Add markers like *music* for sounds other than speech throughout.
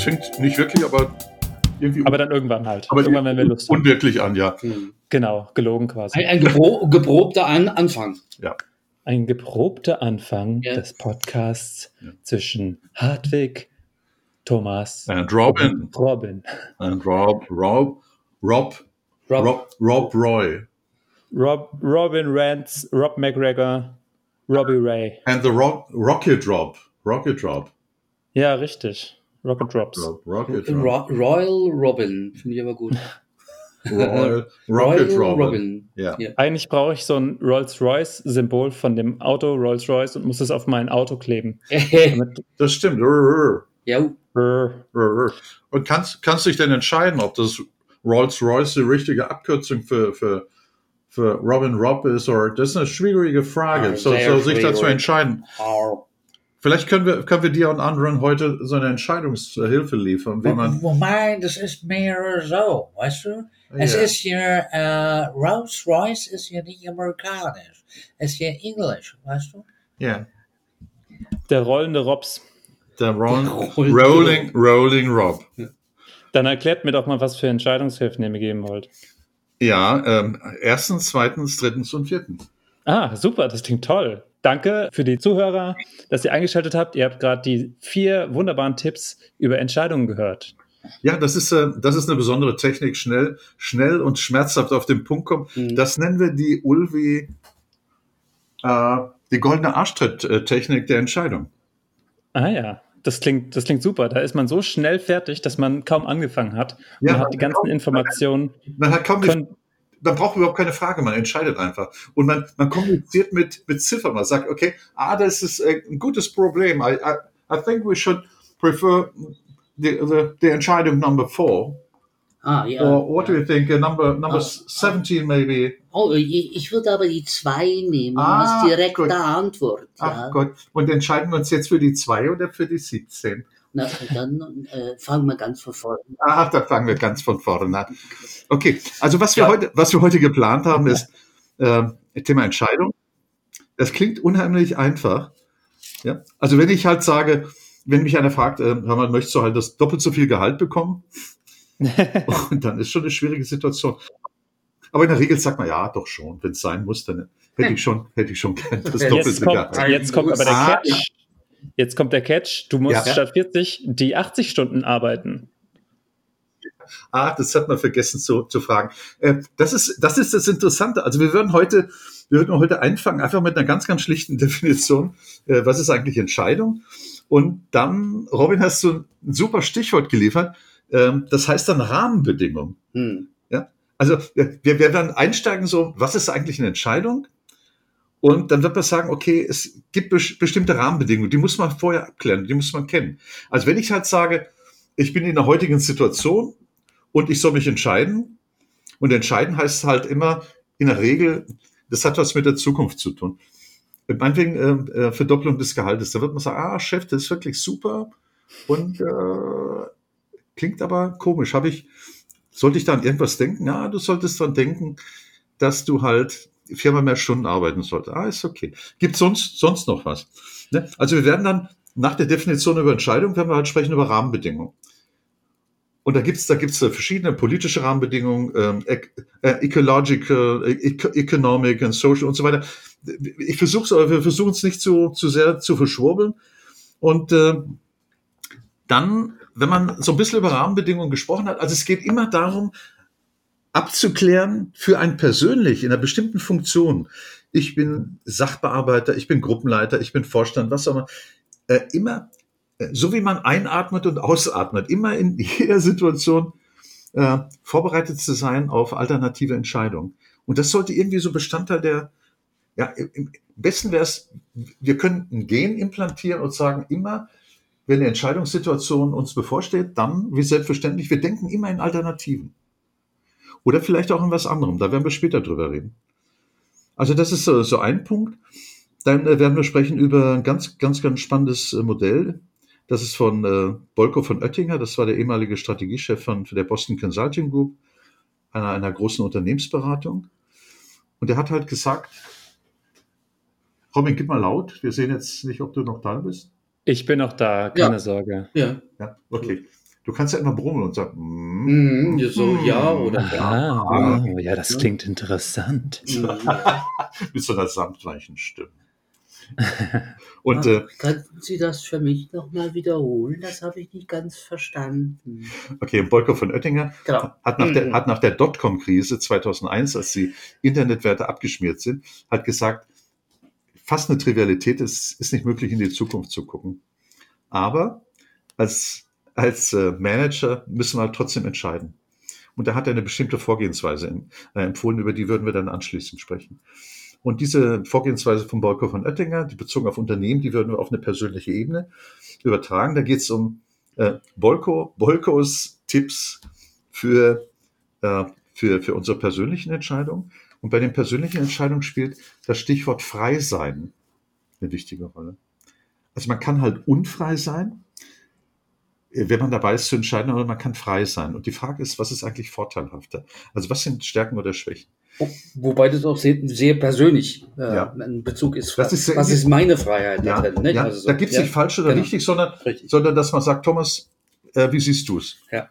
es fängt nicht wirklich, aber irgendwie. Aber dann irgendwann halt. aber irgendwann, wenn wir Lust haben. unwirklich an, ja. Hm. Genau, gelogen quasi. Ein, ein gebro geprobter An Anfang. Ein geprobter Anfang Ja. des Podcasts Ja. zwischen Hartwig, Thomas And Robin. und Robin. And Rob, Rob, Rob, Rob, Rob, Rob Roy. Rob, Robin Rance, Rob McGregor, Robbie Ray. And the Rock, Rocket Rob. Rocket Rob. Ja, richtig. Rocket Drops. Rocket. Ro Royal Robin. Finde ich aber gut. *laughs* Royal, Rocket Royal Robin. Ja. Ja. Eigentlich brauche ich so ein Rolls-Royce-Symbol von dem Auto Rolls-Royce und muss es auf mein Auto kleben. *laughs* Das stimmt. Rrr, ja. Und kannst, kannst dich denn entscheiden, ob das Rolls-Royce die richtige Abkürzung für, für, für Robin Rob ist oder das ist eine schwierige Frage. Ah, so, so sich dazu entscheiden. Arr. Vielleicht können wir, können wir dir und anderen heute so eine Entscheidungshilfe liefern, wie man. Wobei, das ist mehr so, weißt du? Es Ja. ist hier, äh, Rolls Royce ist hier nicht amerikanisch. Es ist hier Englisch, weißt du? Ja. der rollende Rops. Der Ron, Rolling- Rolling, Rolling Rob. Dann erklärt mir doch mal, was für Entscheidungshilfen ihr mir geben wollt. Ja, ähm, erstens, zweitens, drittens und viertens. Ah, super, das klingt toll. Danke für die Zuhörer, dass ihr eingeschaltet habt. Ihr habt gerade die vier wunderbaren Tipps über Entscheidungen gehört. Ja, das ist, äh, das ist eine besondere Technik, schnell, schnell und schmerzhaft auf den Punkt kommen. Mhm. Das nennen wir die Ulvi, äh, die goldene Arschtritt-Technik der Entscheidung. Ah ja, das klingt, das klingt super. Da ist man so schnell fertig, dass man kaum angefangen hat. Ja, man hat die ganzen Informationen. Man hat kaum die, Können, man braucht überhaupt keine Frage, man entscheidet einfach. Und man, man kommuniziert mit, mit Ziffern. Man sagt, okay, ah, das ist äh, ein gutes Problem. I, I, I think we should prefer the, the, the Entscheidung number four. Ah, ja. Or what do you think? Number number Ah. 17 maybe. Oh, ich, ich würde aber die zwei nehmen, Ah, als direkte gut. Antwort. Ach Ja. Gott. Und entscheiden wir uns jetzt für die 2 oder für die 17? Na, dann äh, fangen wir ganz von vorne an. Ah, da fangen wir ganz von vorne an. Okay, also was wir, Ja. heute, was wir heute geplant haben, ist äh, Thema Entscheidung. Das klingt unheimlich einfach. Ja? Also wenn ich halt sage, wenn mich einer fragt, äh, hör mal, möchtest du halt das doppelt so viel Gehalt bekommen? *laughs* Und dann ist schon eine schwierige Situation. Aber in der Regel sagt man, ja, doch schon. Wenn es sein muss, dann hätte ich schon, hätte ich schon gern das Jetzt doppelte jetzt, kommt, Gehalt. jetzt kommt aber der Ah, Catch. Jetzt kommt der Catch. Du musst Ja. statt 40 die 80 Stunden arbeiten. Ah, das hat man vergessen zu, zu fragen. Äh, das, ist, das ist das Interessante. Also wir würden heute, wir würden heute einfangen, einfach mit einer ganz, ganz schlichten *laughs* Definition. Äh, was ist eigentlich Entscheidung? Und dann, Robin, hast du ein super Stichwort geliefert. Ähm, das heißt dann Rahmenbedingungen. Hm. Also wir, wir werden dann einsteigen so, was ist eigentlich eine Entscheidung? Und dann wird man sagen, okay, es gibt bes- bestimmte Rahmenbedingungen, die muss man vorher abklären, die muss man kennen. Also wenn ich halt sage, ich bin in der heutigen Situation und ich soll mich entscheiden, und entscheiden heißt halt immer in der Regel, das hat was mit der Zukunft zu tun. Meinetwegen äh, äh, Verdopplung des Gehaltes, da wird man sagen, ah Chef, das ist wirklich super und äh, klingt aber komisch. Habe ich, sollte ich da an irgendwas denken? Ja, du solltest dran denken, dass du halt viermal mehr Stunden arbeiten solltest. Ah, ist okay. Gibt sonst, sonst noch was? Ne? Also wir werden dann nach der Definition über Entscheidung, werden wir halt sprechen über Rahmenbedingungen. Und da gibt's da gibt's äh, verschiedene politische Rahmenbedingungen, ähm, äh, ecological, e economic and social und so weiter. Ich versuche es, wir versuchen es nicht zu, zu sehr zu verschwurbeln. Und äh, dann, wenn man so ein bisschen über Rahmenbedingungen gesprochen hat, also es geht immer darum, abzuklären für einen persönlich in einer bestimmten Funktion. Ich bin Sachbearbeiter, ich bin Gruppenleiter, ich bin Vorstand, was auch immer. Äh, immer, äh, so wie man einatmet und ausatmet, immer in *laughs* jeder Situation äh, vorbereitet zu sein auf alternative Entscheidungen. Und das sollte irgendwie so Bestandteil der, ja, im besten wäre es, wir können ein Gen implantieren und sagen, immer, wenn eine Entscheidungssituation uns bevorsteht, dann, wie selbstverständlich, wir denken immer in Alternativen. Oder vielleicht auch in was anderem. Da werden wir später drüber reden. Also das ist so, so ein Punkt. Dann äh, werden wir sprechen über ein ganz, ganz, ganz spannendes äh, Modell. Das ist von äh, Bolko von Oettinger. Das war der ehemalige Strategiechef von der Boston Consulting Group, einer, einer großen Unternehmensberatung. Und der hat halt gesagt, Robin, gib mal laut. Wir sehen jetzt nicht, ob du noch da bist. Ich bin noch da, keine Ja. Sorge. Ja. Ja, okay. Du kannst ja immer brummeln und sagen, mm, ja, so, ja oder Ah, Ah. wow, ja, das klingt interessant. *laughs* *laughs* Mit so einer samtweichen Stimme. *laughs* Und äh, Könnten Sie das für mich nochmal wiederholen? Das habe ich nicht ganz verstanden. okay, Bolko von Oettinger Genau. hat nach der, Mhm. hat nach der Dotcom-Krise 2001, als die Internetwerte abgeschmiert sind, hat gesagt, fast eine Trivialität, es ist nicht möglich, in die Zukunft zu gucken. Aber als, als äh, Manager müssen wir halt trotzdem entscheiden. Und da hat er eine bestimmte Vorgehensweise äh, empfohlen, über die würden wir dann anschließend sprechen. Und diese Vorgehensweise von Bolko von Oettinger, die bezogen auf Unternehmen, die würden wir auf eine persönliche Ebene übertragen. Da geht es um äh, Bolko, Bolkos Tipps für, äh, für, für unsere persönlichen Entscheidungen. Und bei den persönlichen Entscheidungen spielt das Stichwort frei sein eine wichtige Rolle. Also man kann halt unfrei sein, wenn man dabei ist zu entscheiden, oder man kann frei sein. Und die Frage ist, was ist eigentlich vorteilhafter? Also was sind Stärken oder Schwächen? Wobei das auch sehr, sehr persönlich äh, Ja. ein Bezug ist. Das ist was ist meine Freiheit Ja, da drin? Nicht? ja, Also so, da gibt es nicht falsch oder genau. richtig, sondern, Richtig. sondern dass man sagt, Thomas, äh, wie siehst du es? Ja.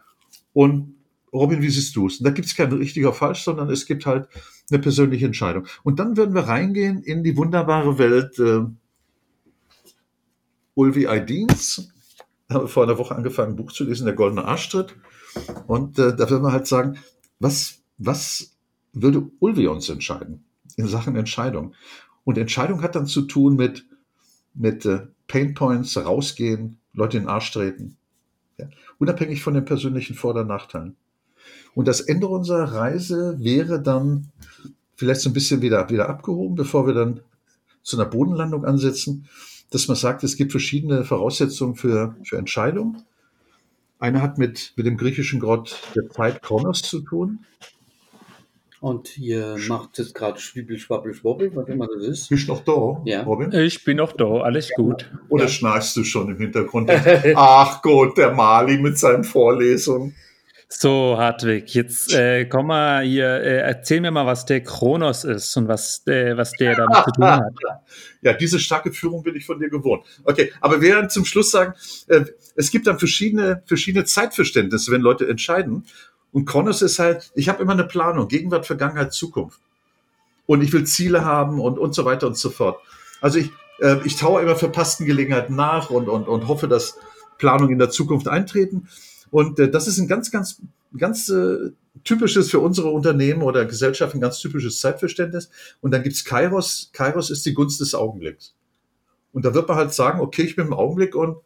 Und Robin, wie siehst du es? Da gibt es kein richtig oder falsch, sondern es gibt halt eine persönliche Entscheidung. Und dann würden wir reingehen in die wunderbare Welt äh, Ulvi Aydins. Habe vor einer Woche angefangen, ein Buch zu lesen, Der Goldene Arschtritt. Und äh, da würden wir halt sagen, was, was würde Ulvi uns entscheiden in Sachen Entscheidung? Und Entscheidung hat dann zu tun mit, mit äh, Pain Points, rausgehen, Leute in den Arsch treten. Ja. Unabhängig von den persönlichen Vor- oder Nachteilen. Und das Ende unserer Reise wäre dann vielleicht so ein bisschen wieder, wieder abgehoben, bevor wir dann zu einer Bodenlandung ansetzen, dass man sagt, es gibt verschiedene Voraussetzungen für, für Entscheidungen. Eine hat mit, mit dem griechischen Gott der Zeit Kronos zu tun. Und ihr macht jetzt gerade Schwibbel, Schwabbel, Schwobbel, was immer das ist. Bist du noch da, Ja. Robin? Ich bin noch da, alles gut. Oder Ja. schnarchst du schon im Hintergrund? *laughs* Ach Gott, der Mali mit seinen Vorlesungen. So, Hartwig, jetzt äh, komm mal hier, äh, erzähl mir mal, was der Kronos ist und was, äh, was der damit zu tun hat. *laughs* Ja, diese starke Führung bin ich von dir gewohnt. Okay, aber wir werden zum Schluss sagen, äh, es gibt dann verschiedene, verschiedene Zeitverständnisse, wenn Leute entscheiden. Und Kronos ist halt, ich habe immer eine Planung, Gegenwart, Vergangenheit, Zukunft. Und ich will Ziele haben und, und so weiter und so fort. Also ich, äh, ich taue immer verpassten Gelegenheiten nach und, und, und hoffe, dass Planungen in der Zukunft eintreten. Und äh, das ist ein ganz, ganz, ganz äh, typisches für unsere Unternehmen oder Gesellschaften, ein ganz typisches Zeitverständnis. Und dann gibt's Kairos. Kairos ist die Gunst des Augenblicks. Und da wird man halt sagen, okay, ich bin im Augenblick und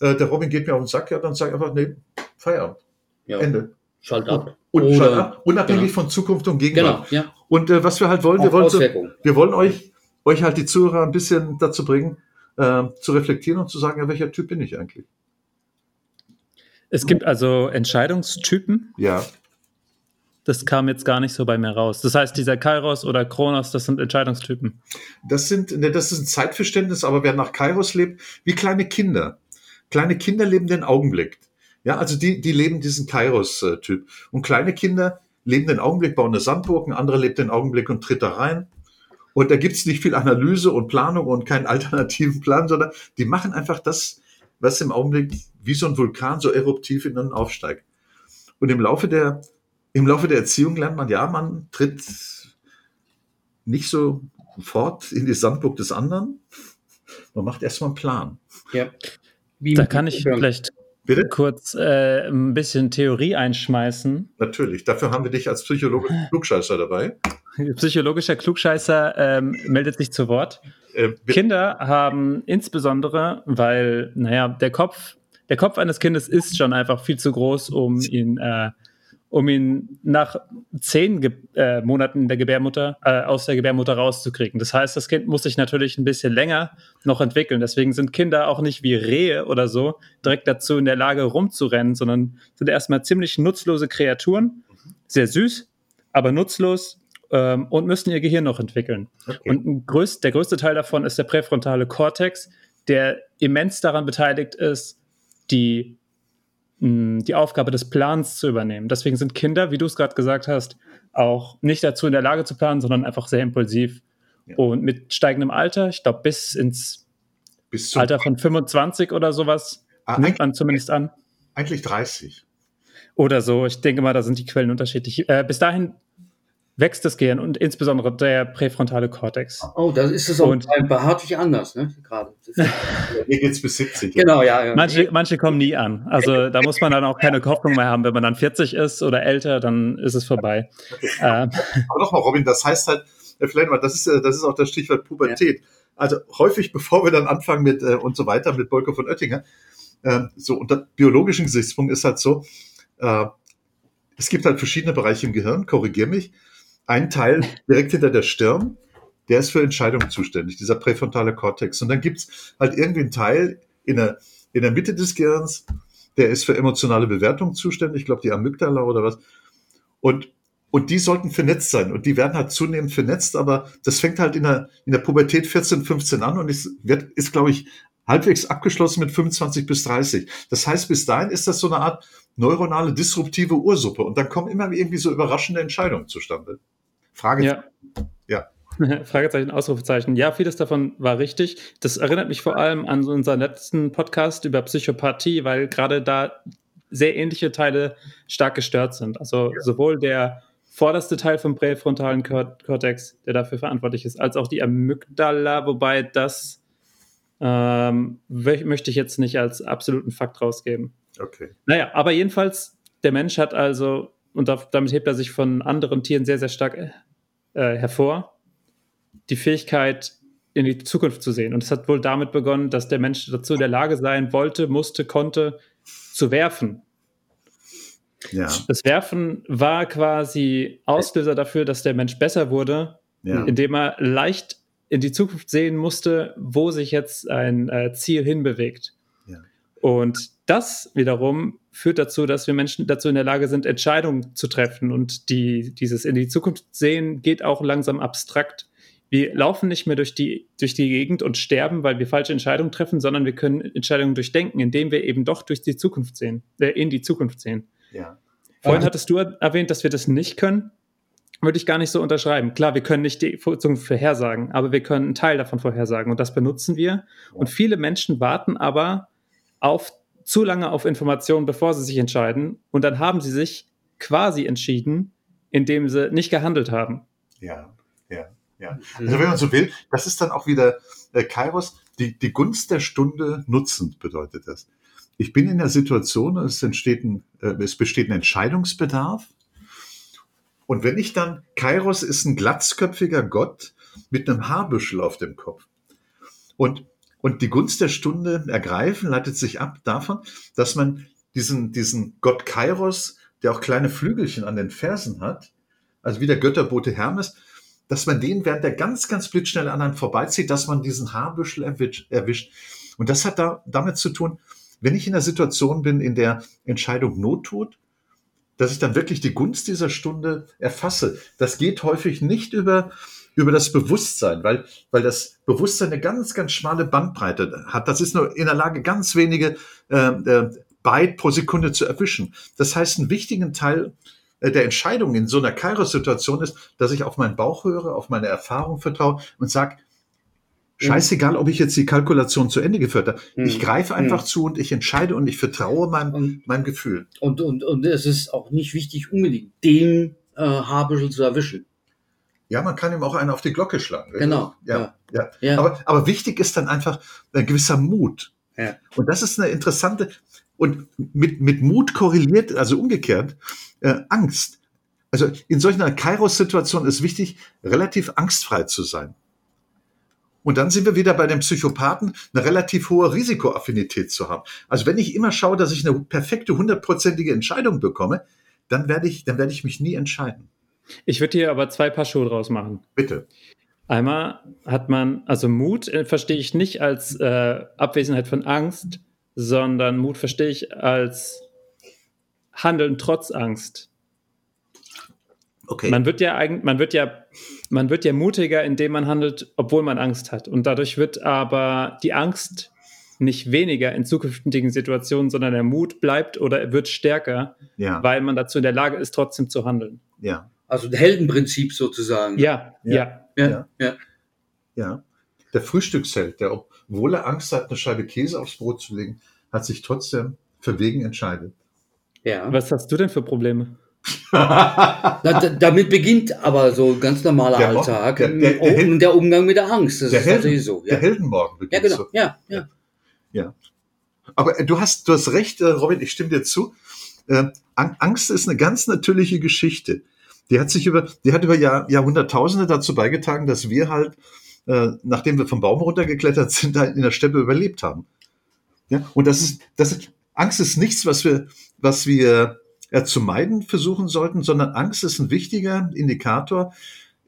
äh, der Robin geht mir auf den Sack, ja, dann sag ich einfach, nee, Feierabend, Ja, Ende. schalt ab. Und Oder- schalt ab, unabhängig genau. von Zukunft und Gegenwart. Genau, ja. Und äh, was wir halt wollen, wir wollen, so, wir wollen euch, euch halt die Zuhörer ein bisschen dazu bringen, äh, zu reflektieren und zu sagen, ja, welcher Typ bin ich eigentlich? Es gibt also Entscheidungstypen. Ja, Das kam jetzt gar nicht so bei mir raus. Das heißt, dieser Kairos oder Kronos, das sind Entscheidungstypen. Das sind, ne, das ist ein Zeitverständnis, aber wer nach Kairos lebt, wie kleine Kinder. Kleine Kinder leben den Augenblick. Ja, also die, die leben diesen Kairos-Typ. Und kleine Kinder leben den Augenblick, bauen eine Sandburg, ein anderer lebt den Augenblick und tritt da rein. Und da gibt's nicht viel Analyse und Planung und keinen *laughs* alternativen Plan, sondern die machen einfach das, was im Augenblick wie so ein Vulkan so eruptiv in ihnen aufsteigt. Und im Laufe der, im Laufe der Erziehung lernt man, ja, man tritt nicht so fort in die Sandburg des anderen. Man macht erstmal einen Plan. Ja. Wie Da kann ich vielleicht Bitte? kurz äh, ein bisschen Theorie einschmeißen. Natürlich. Dafür haben wir dich als Psychologe *laughs* Klugscheißer dabei. Psychologischer Klugscheißer ähm, meldet sich zu Wort. Äh. Kinder haben insbesondere, weil, naja, der Kopf, der Kopf eines Kindes ist schon einfach viel zu groß, um ihn, äh, um ihn nach zehn Ge äh, Monaten der Gebärmutter, äh, aus der Gebärmutter rauszukriegen. Das heißt, das Kind muss sich natürlich ein bisschen länger noch entwickeln. Deswegen sind Kinder auch nicht wie Rehe oder so direkt dazu in der Lage rumzurennen, sondern sind erstmal ziemlich nutzlose Kreaturen. Sehr süß, aber nutzlos ähm, und müssen ihr Gehirn noch entwickeln. Okay. Und ein größt, der größte Teil davon ist der präfrontale Kortex, der immens daran beteiligt ist, die, mh, die Aufgabe des Plans zu übernehmen. Deswegen sind Kinder, wie du es gerade gesagt hast, auch nicht dazu in der Lage zu planen, sondern einfach sehr impulsiv. Ja. Und mit steigendem Alter, ich glaube bis ins bis Alter von 25 oder sowas, Ah, nimmt man zumindest an. Eigentlich 30. Oder so. Ich denke mal, da sind die Quellen unterschiedlich. Äh, bis dahin wächst das Gehirn und insbesondere der präfrontale Kortex. Oh, da ist es auch Und- beim Behaartlich anders, ne? Gerade. *laughs* Hier geht's bis 70. genau, ja, ja. Manche, manche kommen nie an. Also da muss man dann auch keine Hoffnung mehr haben. Wenn man dann 40 ist oder älter, dann ist es vorbei. Ähm, Aber nochmal, Robin, das heißt halt, äh, vielleicht mal, das ist, äh, das ist auch das Stichwort Pubertät. Also häufig, *laughs* bevor wir dann anfangen mit äh, und so weiter, mit Bolko von Oettinger, äh, so unter biologischen Gesichtspunkt ist halt so, äh, es gibt halt verschiedene Bereiche im Gehirn, korrigier mich. Ein Teil direkt hinter der Stirn, der ist für Entscheidungen zuständig, dieser präfrontale Kortex. Und dann gibt's halt irgendwie einen Teil in der, in der Mitte des Gehirns, der ist für emotionale Bewertung zuständig, ich glaube die Amygdala oder was. Und und die sollten vernetzt sein. Und die werden halt zunehmend vernetzt, aber das fängt halt in der, in der Pubertät 14, 15 an und ist, wird, ist, glaube ich, halbwegs abgeschlossen mit 25 bis 30. Das heißt, bis dahin ist das so eine Art neuronale disruptive Ursuppe. Und dann kommen immer irgendwie so überraschende Entscheidungen zustande. Frage. ja. Ja. *laughs* Fragezeichen, Ausrufezeichen. Ja, vieles davon war richtig. Das erinnert mich vor allem an unseren letzten Podcast über Psychopathie, weil gerade da sehr ähnliche Teile stark gestört sind. Also sowohl der vorderste Teil vom präfrontalen Kor Kortex, der dafür verantwortlich ist, als auch die Amygdala, wobei das ähm, möchte ich jetzt nicht als absoluten Fakt rausgeben. Okay. Naja, aber jedenfalls, der Mensch hat also, und da- damit hebt er sich von anderen Tieren sehr, sehr stark äh, hervor, die Fähigkeit, in die Zukunft zu sehen. Und es hat wohl damit begonnen, dass der Mensch dazu in der Lage sein wollte, musste, konnte, zu werfen. Ja. Das Werfen war quasi Auslöser dafür, dass der Mensch besser wurde, Ja. indem er leicht in die Zukunft sehen musste, wo sich jetzt ein äh, Ziel hinbewegt. Und das wiederum führt dazu, dass wir Menschen dazu in der Lage sind, Entscheidungen zu treffen. Und die, dieses in die Zukunft sehen geht auch langsam abstrakt. Wir laufen nicht mehr durch die, durch die Gegend und sterben, weil wir falsche Entscheidungen treffen, sondern wir können Entscheidungen durchdenken, indem wir eben doch durch die Zukunft sehen, äh, in die Zukunft sehen. Ja. Vorhin Ja. hattest du erwähnt, dass wir das nicht können. Würde ich gar nicht so unterschreiben. Klar, wir können nicht die Zukunft vorhersagen, aber wir können einen Teil davon vorhersagen und das benutzen wir. Und viele Menschen warten aber auf zu lange auf Informationen, bevor sie sich entscheiden. Und dann haben sie sich quasi entschieden, indem sie nicht gehandelt haben. Ja. Ja. Ja. Mhm. Also wenn man so will, das ist dann auch wieder äh, Kairos, die, die Gunst der Stunde nutzen, bedeutet das. Ich bin in der Situation, es entsteht ein, äh, es besteht ein Entscheidungsbedarf. Und wenn ich dann, Kairos ist ein glatzköpfiger Gott mit einem Haarbüschel auf dem Kopf. Und, und die Gunst der Stunde ergreifen leitet sich ab davon, dass man diesen, diesen Gott Kairos, der auch kleine Flügelchen an den Fersen hat, also wie der Götterbote Hermes, dass man den während der ganz, ganz blitzschnell an einem vorbeizieht, dass man diesen Haarbüschel erwisch- erwischt. Und das hat da damit zu tun, wenn ich in einer Situation bin, in der Entscheidung Not tut, dass ich dann wirklich die Gunst dieser Stunde erfasse. Das geht häufig nicht über, über das Bewusstsein, weil, weil das Bewusstsein eine ganz, ganz schmale Bandbreite hat. Das ist nur in der Lage, ganz wenige äh, äh, Byte pro Sekunde zu erwischen. Das heißt, einen wichtigen Teil äh, der Entscheidung in so einer Kairos-Situation ist, dass ich auf meinen Bauch höre, auf meine Erfahrung vertraue und sage, scheißegal, ob ich jetzt die Kalkulation zu Ende geführt habe. Ich Mhm. greife einfach Mhm. zu und ich entscheide und ich vertraue meinem, Und, meinem Gefühl. und, und, und es ist auch nicht wichtig, unbedingt den äh, Haarbüschel zu erwischen. Ja, man kann ihm auch einen auf die Glocke schlagen. Genau. Ja, ja. Ja. Aber, aber wichtig ist dann einfach ein gewisser Mut. Ja. Und das ist eine interessante, und mit, mit Mut korreliert, also umgekehrt, äh, Angst. Also in solch einer Kairos-Situation ist wichtig, relativ angstfrei zu sein. Und dann sind wir wieder bei den Psychopathen, eine relativ hohe Risikoaffinität zu haben. Also wenn ich immer schaue, dass ich eine perfekte, hundertprozentige Entscheidung bekomme, dann werde ich, dann werde ich mich nie entscheiden. Ich würde hier aber zwei Paar Schuhe draus machen. Bitte. Einmal hat man, also Mut äh, verstehe ich nicht als äh, Abwesenheit von Angst, sondern Mut verstehe ich als Handeln trotz Angst. Okay. Man wird ja eigentlich, man wird ja, man wird ja mutiger, indem man handelt, obwohl man Angst hat. Und dadurch wird aber die Angst nicht weniger in zukünftigen Situationen, sondern der Mut bleibt oder er wird stärker, ja, weil man dazu in der Lage ist, trotzdem zu handeln. ja, Also ein Heldenprinzip sozusagen. Ja, Ja. ja. ja, Ja. ja. ja. Der Frühstücksheld, der, obwohl er Angst hat, eine Scheibe Käse aufs Brot zu legen, hat sich trotzdem verwegen entscheidet. Ja. Was hast du denn für Probleme? *laughs* Na, da, damit beginnt aber so ein ganz normaler Der Alltag der- der- der und Hel- der Umgang mit der Angst. Das der, ist Helden, natürlich so. der Ja, Heldenmorgen ja beginnt genau. so. Ja, ja. Ja. Aber äh, du hast, du hast recht, äh, Robin, ich stimme dir zu. Äh, Ang- Angst ist eine ganz natürliche Geschichte. Die hat sich über, die hat über Jahr, Jahrhunderttausende dazu beigetragen, dass wir halt, äh, nachdem wir vom Baum runtergeklettert *laughs* sind, halt in der Steppe überlebt haben. Ja, und das ist, das ist, Angst ist nichts, was wir, was wir äh, zu meiden versuchen sollten, sondern Angst ist ein wichtiger Indikator,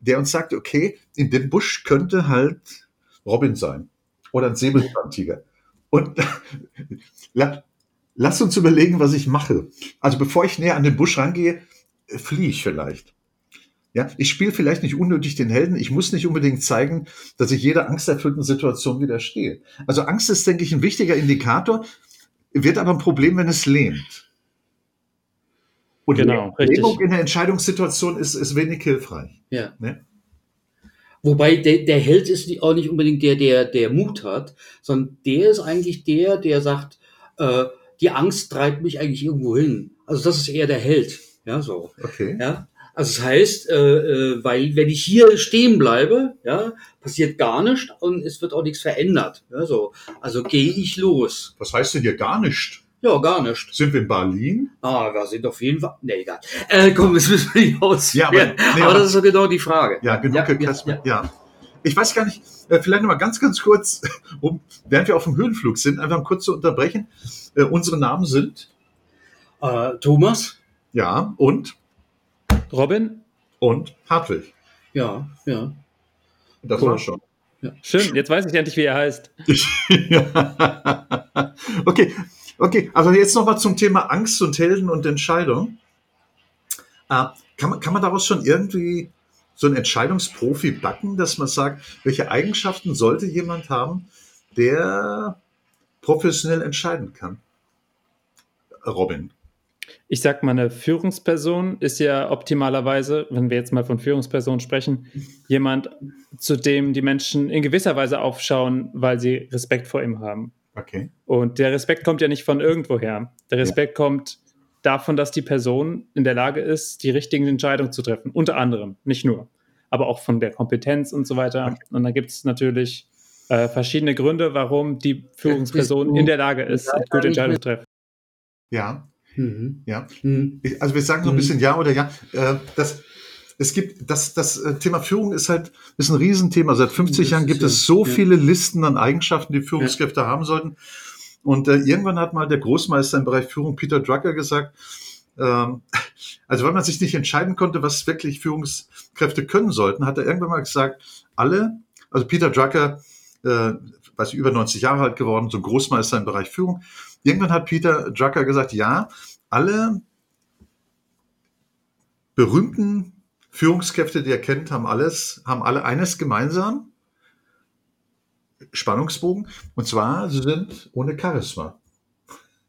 der uns sagt, okay, in dem Busch könnte halt Robin sein oder ein Säbelzahntiger. Und *laughs* la, lass uns überlegen, was ich mache. Also bevor ich näher an den Busch rangehe, fliehe ich vielleicht. Ja, ich spiele vielleicht nicht unnötig den Helden. Ich muss nicht unbedingt zeigen, dass ich jeder angsterfüllten Situation widerstehe. Also Angst ist, denke ich, ein wichtiger Indikator, wird aber ein Problem, wenn es lähmt. Und Genau. Lähmung in der Entscheidungssituation ist, ist wenig hilfreich. ja. Ne? Wobei der, der Held ist auch nicht unbedingt der, der, der Mut hat, sondern der ist eigentlich der, der sagt, äh, die Angst treibt mich eigentlich irgendwo hin. Also das ist eher der Held. Ja, so. Okay. Ja. Also das heißt, äh, äh, weil wenn ich hier stehen bleibe, ja, passiert gar nichts und es wird auch nichts verändert. Ja, so. Also gehe ich los. Was heißt denn hier gar nicht? Ja, gar nichts. Sind wir in Berlin? Ah, wir sind auf jeden Fall. Nee, egal. Äh, komm, das müssen wir nicht aus. Ja, *laughs* aber- nee, aber das ist doch genau die Frage. Ja, genug ja, gekasst. ja, Ja, Ich weiß gar nicht, äh, vielleicht noch mal ganz, ganz kurz, *laughs* um, während wir auf dem Höhenflug sind, einfach mal kurz zu unterbrechen. Äh, unsere Namen sind, Äh, Thomas? Ja, und, Robin? und Hartwig. Ja, ja. Das Cool. war's schon. Schön, jetzt weiß ich endlich, wie er heißt. ja. *laughs* Okay, okay. Also jetzt noch mal zum Thema Angst und Helden und Entscheidung. Äh, kann, man, kann man daraus schon irgendwie so einen Entscheidungsprofi backen, dass man sagt, welche Eigenschaften sollte jemand haben, der professionell entscheiden kann? Robin. Ich sag mal, eine Führungsperson ist ja optimalerweise, wenn wir jetzt mal von Führungspersonen sprechen, jemand, zu dem die Menschen in gewisser Weise aufschauen, weil sie Respekt vor ihm haben. Okay. Und der Respekt kommt ja nicht von irgendwoher. Der Respekt kommt davon, dass die Person in der Lage ist, die richtigen Entscheidungen zu treffen. Unter anderem, nicht nur, aber auch von der Kompetenz und so weiter. Okay. Und da gibt es natürlich äh, verschiedene Gründe, warum die Führungsperson in der Lage ist, gute Entscheidungen zu treffen. Ja, Mhm. ja. Mhm. Also wir sagen so ein Mhm. bisschen ja oder ja. Äh, das, es gibt das, das äh, Thema Führung ist halt ist ein Riesenthema. Seit 50 Das Jahren gibt ja- es so ja. viele Listen an Eigenschaften, die Führungskräfte haben sollten. Und äh, irgendwann hat mal der Großmeister im Bereich Führung, Peter Drucker, gesagt, ähm, *laughs* also weil man sich nicht entscheiden konnte, was wirklich Führungskräfte können sollten, hat er irgendwann mal gesagt, alle, also Peter Drucker, äh, weiß ich, über 90 Jahre alt geworden, so Großmeister im Bereich Führung. Irgendwann hat Peter Drucker gesagt, ja, alle berühmten Führungskräfte, die er kennt, haben alles, haben alle eines gemeinsam. Spannungsbogen. Und zwar, sie sind ohne Charisma.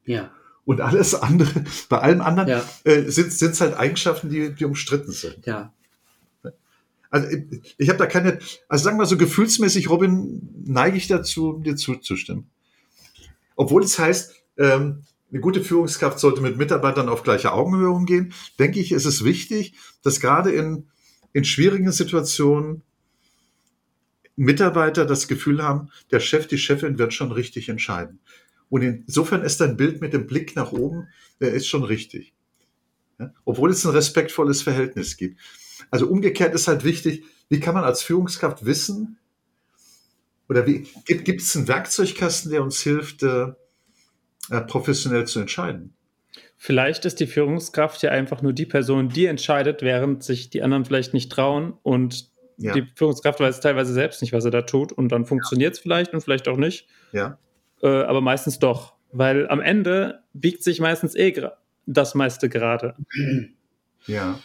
Ja, Und alles andere, bei allem anderen ja, äh, sind es halt Eigenschaften, die, die umstritten sind. ja. Also ich, ich habe da keine, also sagen wir so gefühlsmäßig, Robin, neige ich dazu, dir zuzustimmen. Obwohl es heißt, ähm, eine gute Führungskraft sollte mit Mitarbeitern auf gleicher Augenhöhe umgehen, denke ich, ist es wichtig, dass gerade in, in schwierigen Situationen Mitarbeiter das Gefühl haben, der Chef, die Chefin wird schon richtig entscheiden. Und insofern ist dein Bild mit dem Blick nach oben, der ist schon richtig. Ja? Obwohl es ein respektvolles Verhältnis gibt. Also umgekehrt ist halt wichtig, wie kann man als Führungskraft wissen, oder wie gibt, es einen Werkzeugkasten, der uns hilft, äh, äh, professionell zu entscheiden? Vielleicht ist die Führungskraft ja einfach nur die Person, die entscheidet, während sich die anderen vielleicht nicht trauen und Ja, die Führungskraft weiß teilweise selbst nicht, was er da tut und dann funktioniert es vielleicht und vielleicht auch nicht, ja, äh, aber meistens doch, weil am Ende biegt sich meistens eh das meiste gerade. ja,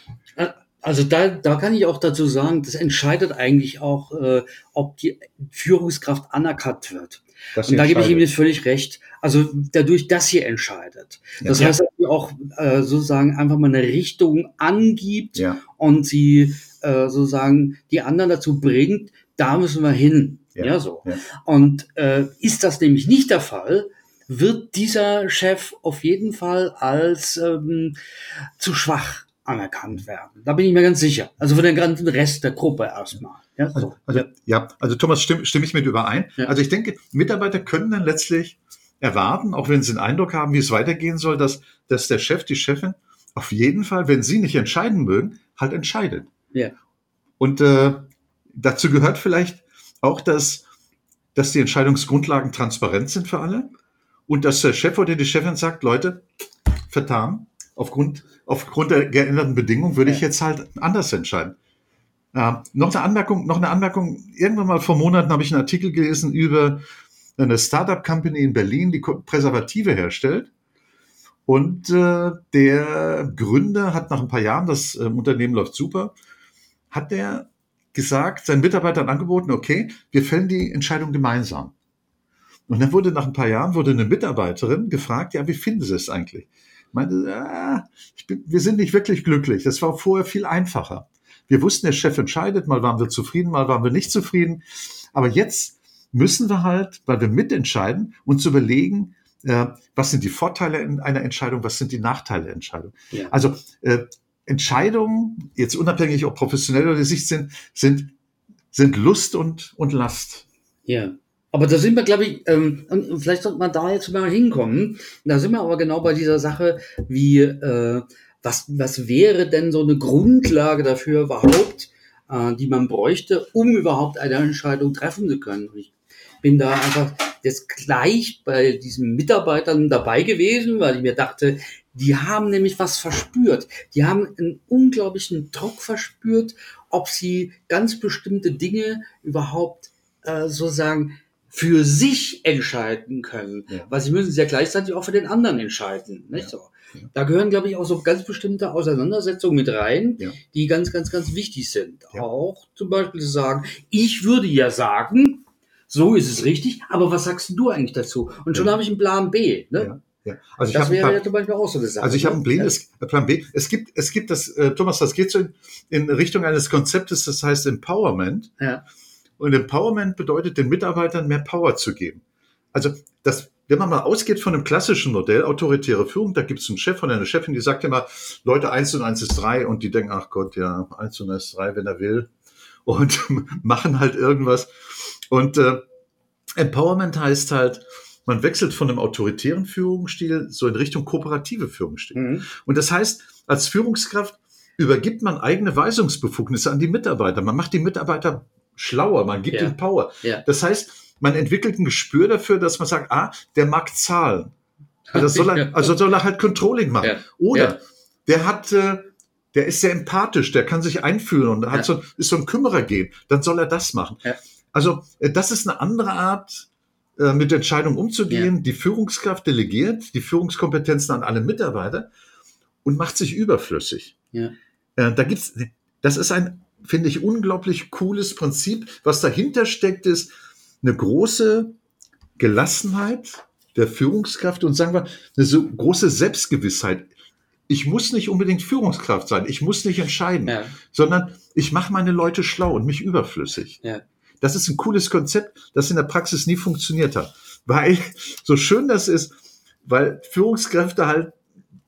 Also da, da kann ich auch dazu sagen, das entscheidet eigentlich auch, äh, ob die Führungskraft anerkannt wird. Das Und da gebe ich ihm jetzt völlig recht. Also dadurch, dass sie entscheidet. Das Ja. heißt, dass sie auch äh, sozusagen einfach mal eine Richtung angibt Ja, und sie äh, sozusagen die anderen dazu bringt, da müssen wir hin. Ja. Ja, so. Und äh, ist das nämlich nicht der Fall, wird dieser Chef auf jeden Fall als ähm, zu schwach anerkannt werden. Da bin ich mir ganz sicher. Also von dem ganzen Rest der Gruppe erstmal. Ja, so. Also, ja, also Thomas, stimme, stimme ich mit überein. Ja. Also ich denke, Mitarbeiter können dann letztlich erwarten, auch wenn sie einen Eindruck haben, wie es weitergehen soll, dass, dass der Chef, die Chefin auf jeden Fall, wenn sie nicht entscheiden mögen, halt entscheidet. Ja. Und äh, dazu gehört vielleicht auch, dass, dass die Entscheidungsgrundlagen transparent sind für alle und dass der Chef oder die Chefin sagt, Leute, vertan, aufgrund, aufgrund der geänderten Bedingungen würde ich Ja. jetzt halt anders entscheiden. Äh, noch eine Anmerkung, noch eine Anmerkung. Irgendwann mal vor Monaten habe ich einen Artikel gelesen über eine Startup-Company in Berlin, die Präservative herstellt. Und äh, der Gründer hat nach ein paar Jahren, das ähm, Unternehmen läuft super, hat der gesagt, seinen Mitarbeitern angeboten, okay, wir fällen die Entscheidung gemeinsam. Und dann wurde nach ein paar Jahren wurde eine Mitarbeiterin gefragt, ja, wie finden Sie es eigentlich? Meinte, ah, ich bin, wir sind nicht wirklich glücklich. Das war vorher viel einfacher. Wir wussten, der Chef entscheidet, mal waren wir zufrieden, mal waren wir nicht zufrieden. Aber jetzt müssen wir halt, weil wir mitentscheiden, uns überlegen, äh, was sind die Vorteile in einer Entscheidung, was sind die Nachteile der Entscheidung. Ja. Also äh, Entscheidungen, jetzt unabhängig ob professionell oder Sicht sind, sind, sind Lust und, und Last. Ja. Aber da sind wir, glaube ich, ähm, und vielleicht sollte man da jetzt mal hinkommen. Da sind wir aber genau bei dieser Sache, wie, äh, was, was wäre denn so eine Grundlage dafür überhaupt, äh, die man bräuchte, um überhaupt eine Entscheidung treffen zu können. Ich bin da einfach jetzt gleich bei diesen Mitarbeitern dabei gewesen, weil ich mir dachte, die haben nämlich was verspürt. Die haben einen unglaublichen Druck verspürt, ob sie ganz bestimmte Dinge überhaupt äh, sozusagen für sich entscheiden können. Ja. Weil sie müssen es ja gleichzeitig auch für den anderen entscheiden. Nicht Ja. so? Ja. Da gehören, glaube ich, auch so ganz bestimmte Auseinandersetzungen mit rein, die ganz, ganz, ganz wichtig sind. Auch zum Beispiel zu sagen, ich würde ja sagen, so ist es richtig, aber was sagst du eigentlich dazu? Und schon habe ich einen Plan B. Ne? Ja. Also ich Das habe ein wäre paar, ja zum Beispiel auch so eine Sache. Also ich habe ne? einen Plan, Ja. äh, Plan B. Es gibt, es gibt das, äh, Thomas, das geht so in, in Richtung eines Konzeptes, das heißt Empowerment. Ja. Und Empowerment bedeutet, den Mitarbeitern mehr Power zu geben. Also das, wenn man mal ausgeht von einem klassischen Modell, autoritäre Führung, da gibt es einen Chef oder eine Chefin, die sagt immer, Leute, eins und eins ist drei und die denken, ach Gott, ja, eins und eins ist drei, wenn er will. Und *laughs* machen halt irgendwas. Und äh, Empowerment heißt halt, man wechselt von einem autoritären Führungsstil so in Richtung kooperative Führungsstil. Mhm. Und das heißt, als Führungskraft übergibt man eigene Weisungsbefugnisse an die Mitarbeiter. Man macht die Mitarbeiter schlauer, man gibt Ja. ihnen Power. Ja. Das heißt, man entwickelt ein Gespür dafür, dass man sagt, ah, der mag Zahlen. Also soll er, *laughs* also soll er halt Controlling machen. Ja. Oder der hat, äh, der ist sehr empathisch, der kann sich einfühlen und hat so, ist so ein Kümmerer gehen. Dann soll er das machen. Also äh, das ist eine andere Art, äh, mit Entscheidungen umzugehen. Die Führungskraft delegiert die Führungskompetenzen an alle Mitarbeiter und macht sich überflüssig. Äh, da gibt's, das ist ein, finde ich, unglaublich cooles Prinzip. Was dahinter steckt, ist eine große Gelassenheit der Führungskraft und sagen wir, eine so große Selbstgewissheit. Ich muss nicht unbedingt Führungskraft sein, ich muss nicht entscheiden, Ja. sondern ich mache meine Leute schlau und mich überflüssig. Ja. Das ist ein cooles Konzept, das in der Praxis nie funktioniert hat. Weil, *laughs* so schön das ist, weil Führungskräfte halt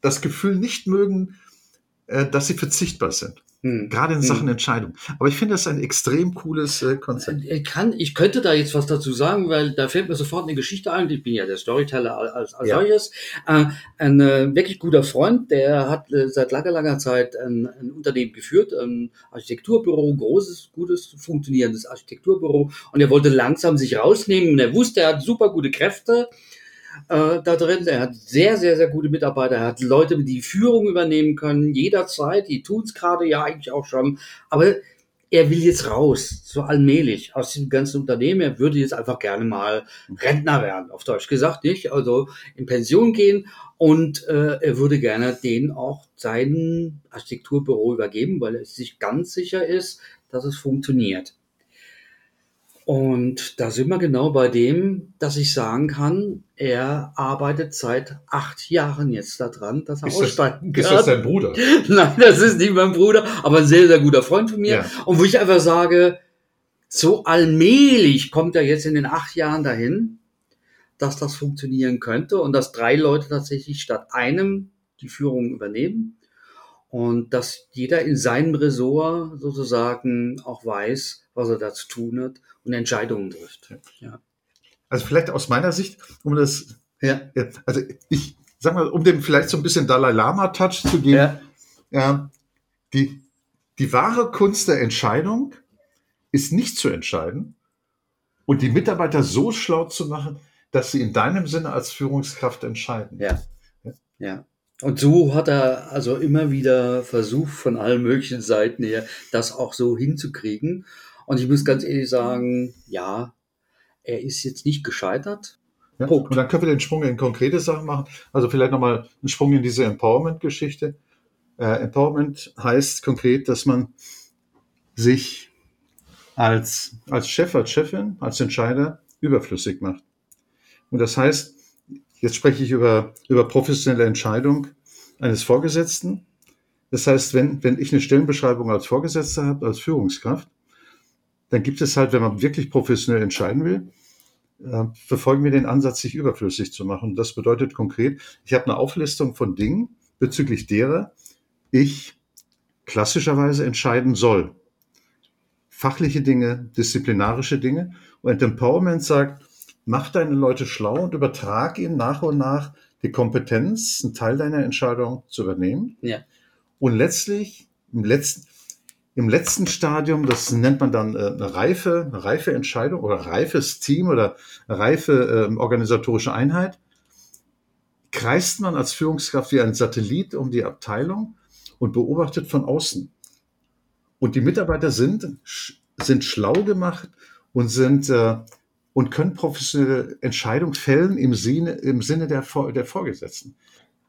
das Gefühl nicht mögen, äh, dass sie verzichtbar sind. Hm. Gerade in Hm. Sachen Entscheidung. Aber ich finde das ein extrem cooles äh, Konzept. Ich, kann, ich könnte da jetzt was dazu sagen, weil da fällt mir sofort eine Geschichte ein. Ich bin ja der Storyteller als, als Ja. solches. Äh, ein äh, wirklich guter Freund, der hat äh, seit langer, langer Zeit ein, ein Unternehmen geführt, ein Architekturbüro, großes, gutes, funktionierendes Architekturbüro. Und er wollte langsam sich rausnehmen. Und er wusste, er hat super gute Kräfte äh, da drin. Er hat sehr, sehr, sehr gute Mitarbeiter. Er hat Leute, die Führung übernehmen können, jederzeit. Die tun es gerade ja eigentlich auch schon. Aber er will jetzt raus, so allmählich aus diesem ganzen Unternehmen. Er würde jetzt einfach gerne mal Rentner werden, auf Deutsch gesagt, nicht? Also in Pension gehen und äh, er würde gerne denen auch sein Architekturbüro übergeben, weil er sich ganz sicher ist, dass es funktioniert. Und da sind wir genau bei dem, dass ich sagen kann, er arbeitet seit acht Jahren jetzt daran, dass er Ist das- aussteigen Ist kann. das dein Bruder? *laughs* Nein, das ist nicht mein Bruder, aber ein sehr, sehr guter Freund von mir. Ja. Und wo ich einfach sage, so allmählich kommt er jetzt in den acht Jahren dahin, dass das funktionieren könnte und dass drei Leute tatsächlich statt einem die Führung übernehmen und dass jeder in seinem Ressort sozusagen auch weiß, was er da zu tun hat und Entscheidungen trifft. Ja. Also vielleicht aus meiner Sicht, um das, Ja. also ich sag mal, um dem vielleicht so ein bisschen Dalai Lama-Touch zu geben, Ja. ja, die, die wahre Kunst der Entscheidung ist nicht zu entscheiden und die Mitarbeiter so schlau zu machen, dass sie in deinem Sinne als Führungskraft entscheiden. Ja. Ja. Und so hat er also immer wieder versucht, von allen möglichen Seiten her, das auch so hinzukriegen. Und ich muss ganz ehrlich sagen, ja, er ist jetzt nicht gescheitert. Ja? Und dann können wir den Sprung in konkrete Sachen machen. Also vielleicht nochmal einen Sprung in diese Empowerment-Geschichte. Äh, Empowerment heißt konkret, dass man sich als, als Chef, als Chefin, als Entscheider überflüssig macht. Und das heißt, jetzt spreche ich über, über professionelle Entscheidung eines Vorgesetzten. Das heißt, wenn, wenn ich eine Stellenbeschreibung als Vorgesetzter habe, als Führungskraft, dann gibt es halt, wenn man wirklich professionell entscheiden will, äh, verfolgen wir den Ansatz, sich überflüssig zu machen. Das bedeutet konkret, ich habe eine Auflistung von Dingen, bezüglich derer ich klassischerweise entscheiden soll. Fachliche Dinge, disziplinarische Dinge. Und Empowerment sagt, mach deine Leute schlau und übertrag ihnen nach und nach die Kompetenz, einen Teil deiner Entscheidung zu übernehmen. Ja. Und letztlich, im letzten, im letzten Stadium, das nennt man dann äh, eine reife, eine reife Entscheidung oder reifes Team oder reife äh, organisatorische Einheit, kreist man als Führungskraft wie ein Satellit um die Abteilung und beobachtet von außen. Und die Mitarbeiter sind, sind schlau gemacht und sind äh, und können professionelle Entscheidungen fällen im Sinne, im Sinne der, der Vorgesetzten.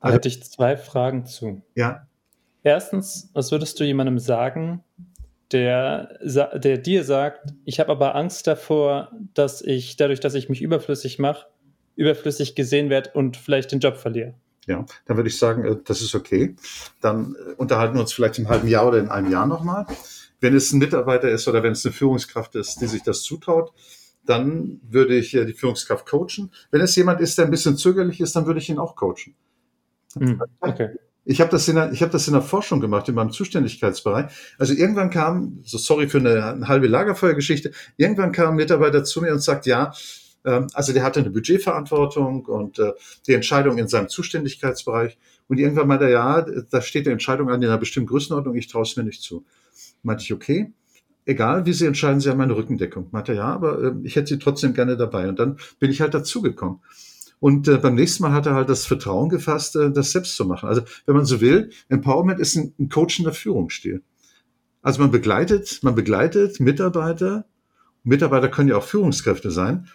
Da Also- hätte ich zwei Fragen zu. Ja, Erstens, was würdest du jemandem sagen, der, der dir sagt, ich habe aber Angst davor, dass ich dadurch, dass ich mich überflüssig mache, überflüssig gesehen werde und vielleicht den Job verliere? Ja, dann würde ich sagen, äh, das ist okay. Dann äh, unterhalten wir uns vielleicht im halben Jahr oder in einem Jahr nochmal. Wenn es ein Mitarbeiter ist oder wenn es eine Führungskraft ist, die sich das zutraut, dann würde ich äh, die Führungskraft coachen. Wenn es jemand ist, der ein bisschen zögerlich ist, dann würde ich ihn auch coachen. Hm, okay. Ich habe das, in der- ich habe das in der Forschung gemacht, in meinem Zuständigkeitsbereich. Also irgendwann kam, so sorry für eine, eine halbe Lagerfeuergeschichte, irgendwann kam ein Mitarbeiter zu mir und sagt, ja, ähm, also der hatte eine Budgetverantwortung und äh, die Entscheidung in seinem Zuständigkeitsbereich. Und irgendwann meinte er, ja, da steht die Entscheidung an in einer bestimmten Größenordnung, ich traue es mir nicht zu. Meinte ich, okay, egal wie Sie entscheiden, Sie haben meine Rückendeckung. Meinte ja, aber äh, ich hätte Sie trotzdem gerne dabei. Und dann bin ich halt dazugekommen. Und äh, beim nächsten Mal hat er halt das Vertrauen gefasst, äh, das selbst zu machen. Also wenn man so will, Empowerment ist ein, ein coachender Führungsstil. Also man begleitet, man begleitet Mitarbeiter, Mitarbeiter können ja auch Führungskräfte sein,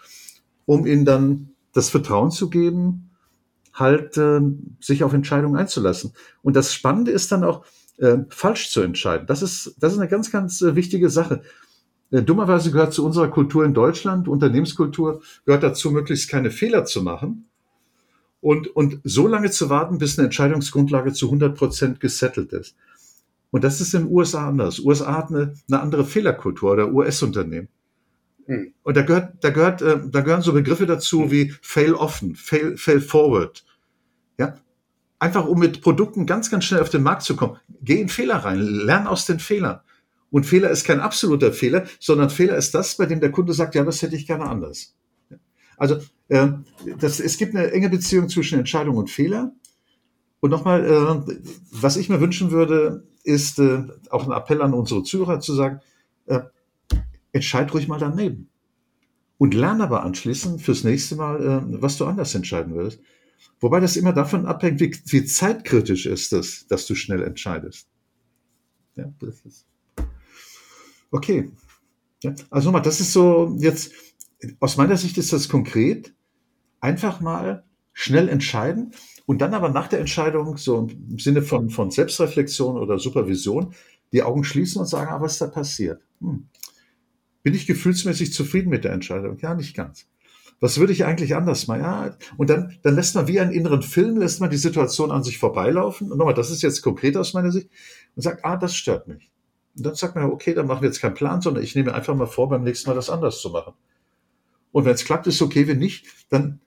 um ihnen dann das Vertrauen zu geben, halt äh, sich auf Entscheidungen einzulassen. Und das Spannende ist dann auch, äh, falsch zu entscheiden. Das ist, das ist eine ganz, ganz äh, wichtige Sache. Äh, dummerweise gehört zu unserer Kultur in Deutschland, Unternehmenskultur, gehört dazu, möglichst keine Fehler zu machen und, und so lange zu warten, bis eine Entscheidungsgrundlage zu 100 Prozent gesettelt ist. Und das ist in den USA anders. USA hat eine, eine andere Fehlerkultur oder US-Unternehmen. Hm. Und da gehört, da gehört, äh, da gehören so Begriffe dazu wie fail often, fail, fail forward. Ja, einfach um mit Produkten ganz, ganz schnell auf den Markt zu kommen. Geh in Fehler rein, lern aus den Fehlern. Und Fehler ist kein absoluter Fehler, sondern Fehler ist das, bei dem der Kunde sagt, ja, das hätte ich gerne anders. Also äh, das, es gibt eine enge Beziehung zwischen Entscheidung und Fehler. Und nochmal, äh, was ich mir wünschen würde, ist äh, auch ein Appell an unsere Zuhörer zu sagen, äh, entscheid ruhig mal daneben. Und lern aber anschließend fürs nächste Mal, äh, was du anders entscheiden würdest. Wobei das immer davon abhängt, wie, wie zeitkritisch ist es, dass du schnell entscheidest. Ja, das ist okay. Ja, also nochmal, das ist so jetzt, aus meiner Sicht ist das konkret, einfach mal schnell entscheiden und dann aber nach der Entscheidung, so im Sinne von, von Selbstreflexion oder Supervision, die Augen schließen und sagen, ah, was da passiert? Hm. Bin ich gefühlsmäßig zufrieden mit der Entscheidung? Ja, nicht ganz. Was würde ich eigentlich anders machen? Ja, und dann, dann lässt man wie einen inneren Film, lässt man die Situation an sich vorbeilaufen. Und nochmal, das ist jetzt konkret aus meiner Sicht. Und sagt, ah, das stört mich. Und dann sagt man, okay, dann machen wir jetzt keinen Plan, sondern ich nehme einfach mal vor, beim nächsten Mal das anders zu machen. Und wenn es klappt, ist okay. Wenn nicht, dann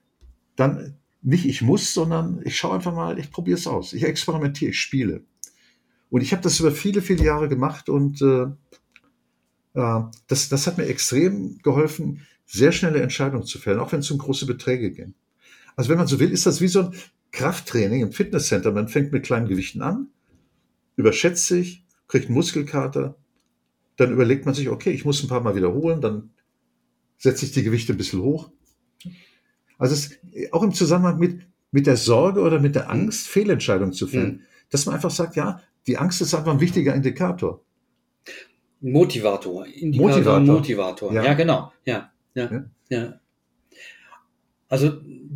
dann nicht ich muss, sondern ich schaue einfach mal, ich probiere es aus. Ich experimentiere, ich spiele. Und ich habe das über viele, viele Jahre gemacht und äh, äh, das, das hat mir extrem geholfen, sehr schnelle Entscheidungen zu fällen, auch wenn es um große Beträge ging. Also wenn man so will, ist das wie so ein Krafttraining im Fitnesscenter. Man fängt mit kleinen Gewichten an, überschätzt sich, kriegt einen Muskelkater, dann überlegt man sich, okay, ich muss ein paar Mal wiederholen, dann setze ich die Gewichte ein bisschen hoch. Also es, auch im Zusammenhang mit, mit der Sorge oder mit der Angst, Fehlentscheidungen zu fällen, Mhm. dass man einfach sagt, ja, die Angst ist einfach ein wichtiger Indikator. Motivator. Indikator, Motivator. Motivator. Ja. Ja. genau. Ja, ja, Ja. ja. Also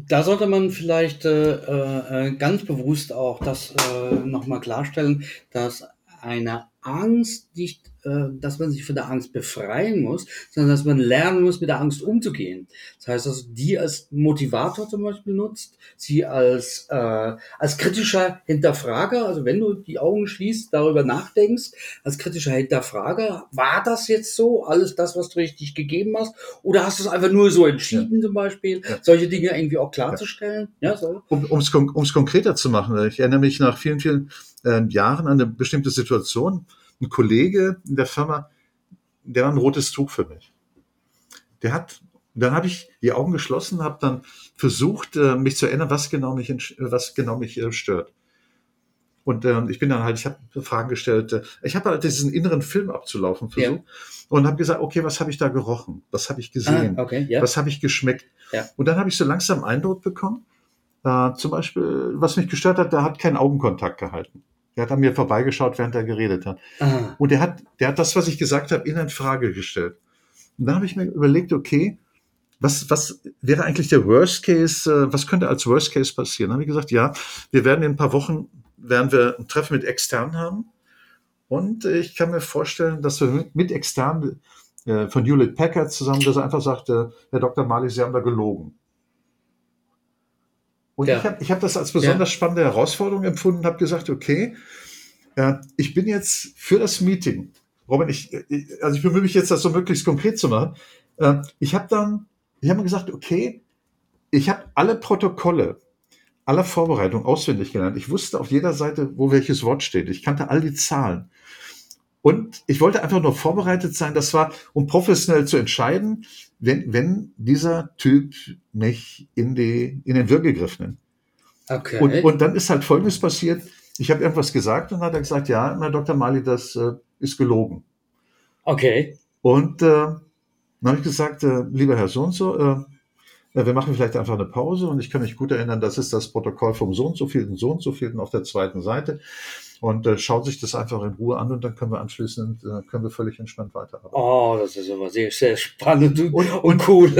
da sollte man vielleicht äh, äh, ganz bewusst auch das äh, nochmal klarstellen, dass eine Angst nicht, dass man sich von der Angst befreien muss, sondern dass man lernen muss, mit der Angst umzugehen. Das heißt, dass die als Motivator zum Beispiel nutzt, sie als, äh, als kritischer Hinterfrager, also wenn du die Augen schließt, darüber nachdenkst, als kritischer Hinterfrager, war das jetzt so, alles das, was du richtig gegeben hast, oder hast du es einfach nur so entschieden zum Beispiel, Ja. solche Dinge irgendwie auch klarzustellen? Ja, so. Um es um's konkreter zu machen, ich erinnere mich nach vielen, vielen ähm, Jahren an eine bestimmte Situation. Ein Kollege in der Firma, der war ein rotes Tuch für mich. Der hat, dann habe ich die Augen geschlossen, habe dann versucht, äh, mich zu erinnern, was genau mich, was genau mich äh, stört. Und ähm, ich bin dann halt, ich habe Fragen gestellt. Äh, ich habe halt diesen inneren Film abzulaufen versucht und habe gesagt, okay, was habe ich da gerochen? Was habe ich gesehen? Ah, okay, ja. Was habe ich geschmeckt? Ja. Und dann habe ich so langsam Eindruck bekommen, äh, zum Beispiel, was mich gestört hat, der hat keinen Augenkontakt gehalten. Der hat an mir vorbeigeschaut, während er geredet hat. Ah, Und der hat, der hat das, was ich gesagt habe, in eine Frage gestellt. Und dann habe ich mir überlegt, okay, was, was wäre eigentlich der Worst Case, äh, was könnte als Worst Case passieren? Dann habe ich gesagt, ja, wir werden in ein paar Wochen, werden wir ein Treffen mit Externen haben. Und äh, ich kann mir vorstellen, dass wir mit, mit Externen äh, von Hewlett Packard zusammen, dass er einfach sagte, Herr Dr. Mali, Sie haben da gelogen. Und Ja. ich habe ich hab das als besonders spannende Herausforderung empfunden und habe gesagt, okay, äh, ich bin jetzt für das Meeting, Robin, ich, ich, also ich bemühe mich jetzt, das so möglichst konkret zu machen. Äh, ich habe dann, ich habe mir gesagt, okay, ich habe alle Protokolle aller Vorbereitung auswendig gelernt. Ich wusste auf jeder Seite, wo welches Wort steht. Ich kannte all die Zahlen. Und ich wollte einfach nur vorbereitet sein. Das war, um professionell zu entscheiden, wenn, wenn dieser Typ mich in, die, in den Würgegriff nimmt. okay. Und, und dann ist halt Folgendes passiert. Ich habe irgendwas gesagt und dann hat er gesagt, ja, Herr Dr. Mali, das äh, ist gelogen. okay. Und äh, dann habe ich gesagt, äh, lieber Herr so und so, äh, ja, wir machen vielleicht einfach eine Pause und ich kann mich gut erinnern, das ist das Protokoll vom so und so vielten, so und so vielten auf der zweiten Seite und äh, schaut sich das einfach in Ruhe an und dann können wir anschließend, äh, können wir völlig entspannt weiterarbeiten. Oh, das ist aber sehr, sehr spannend und, Und- und, cool.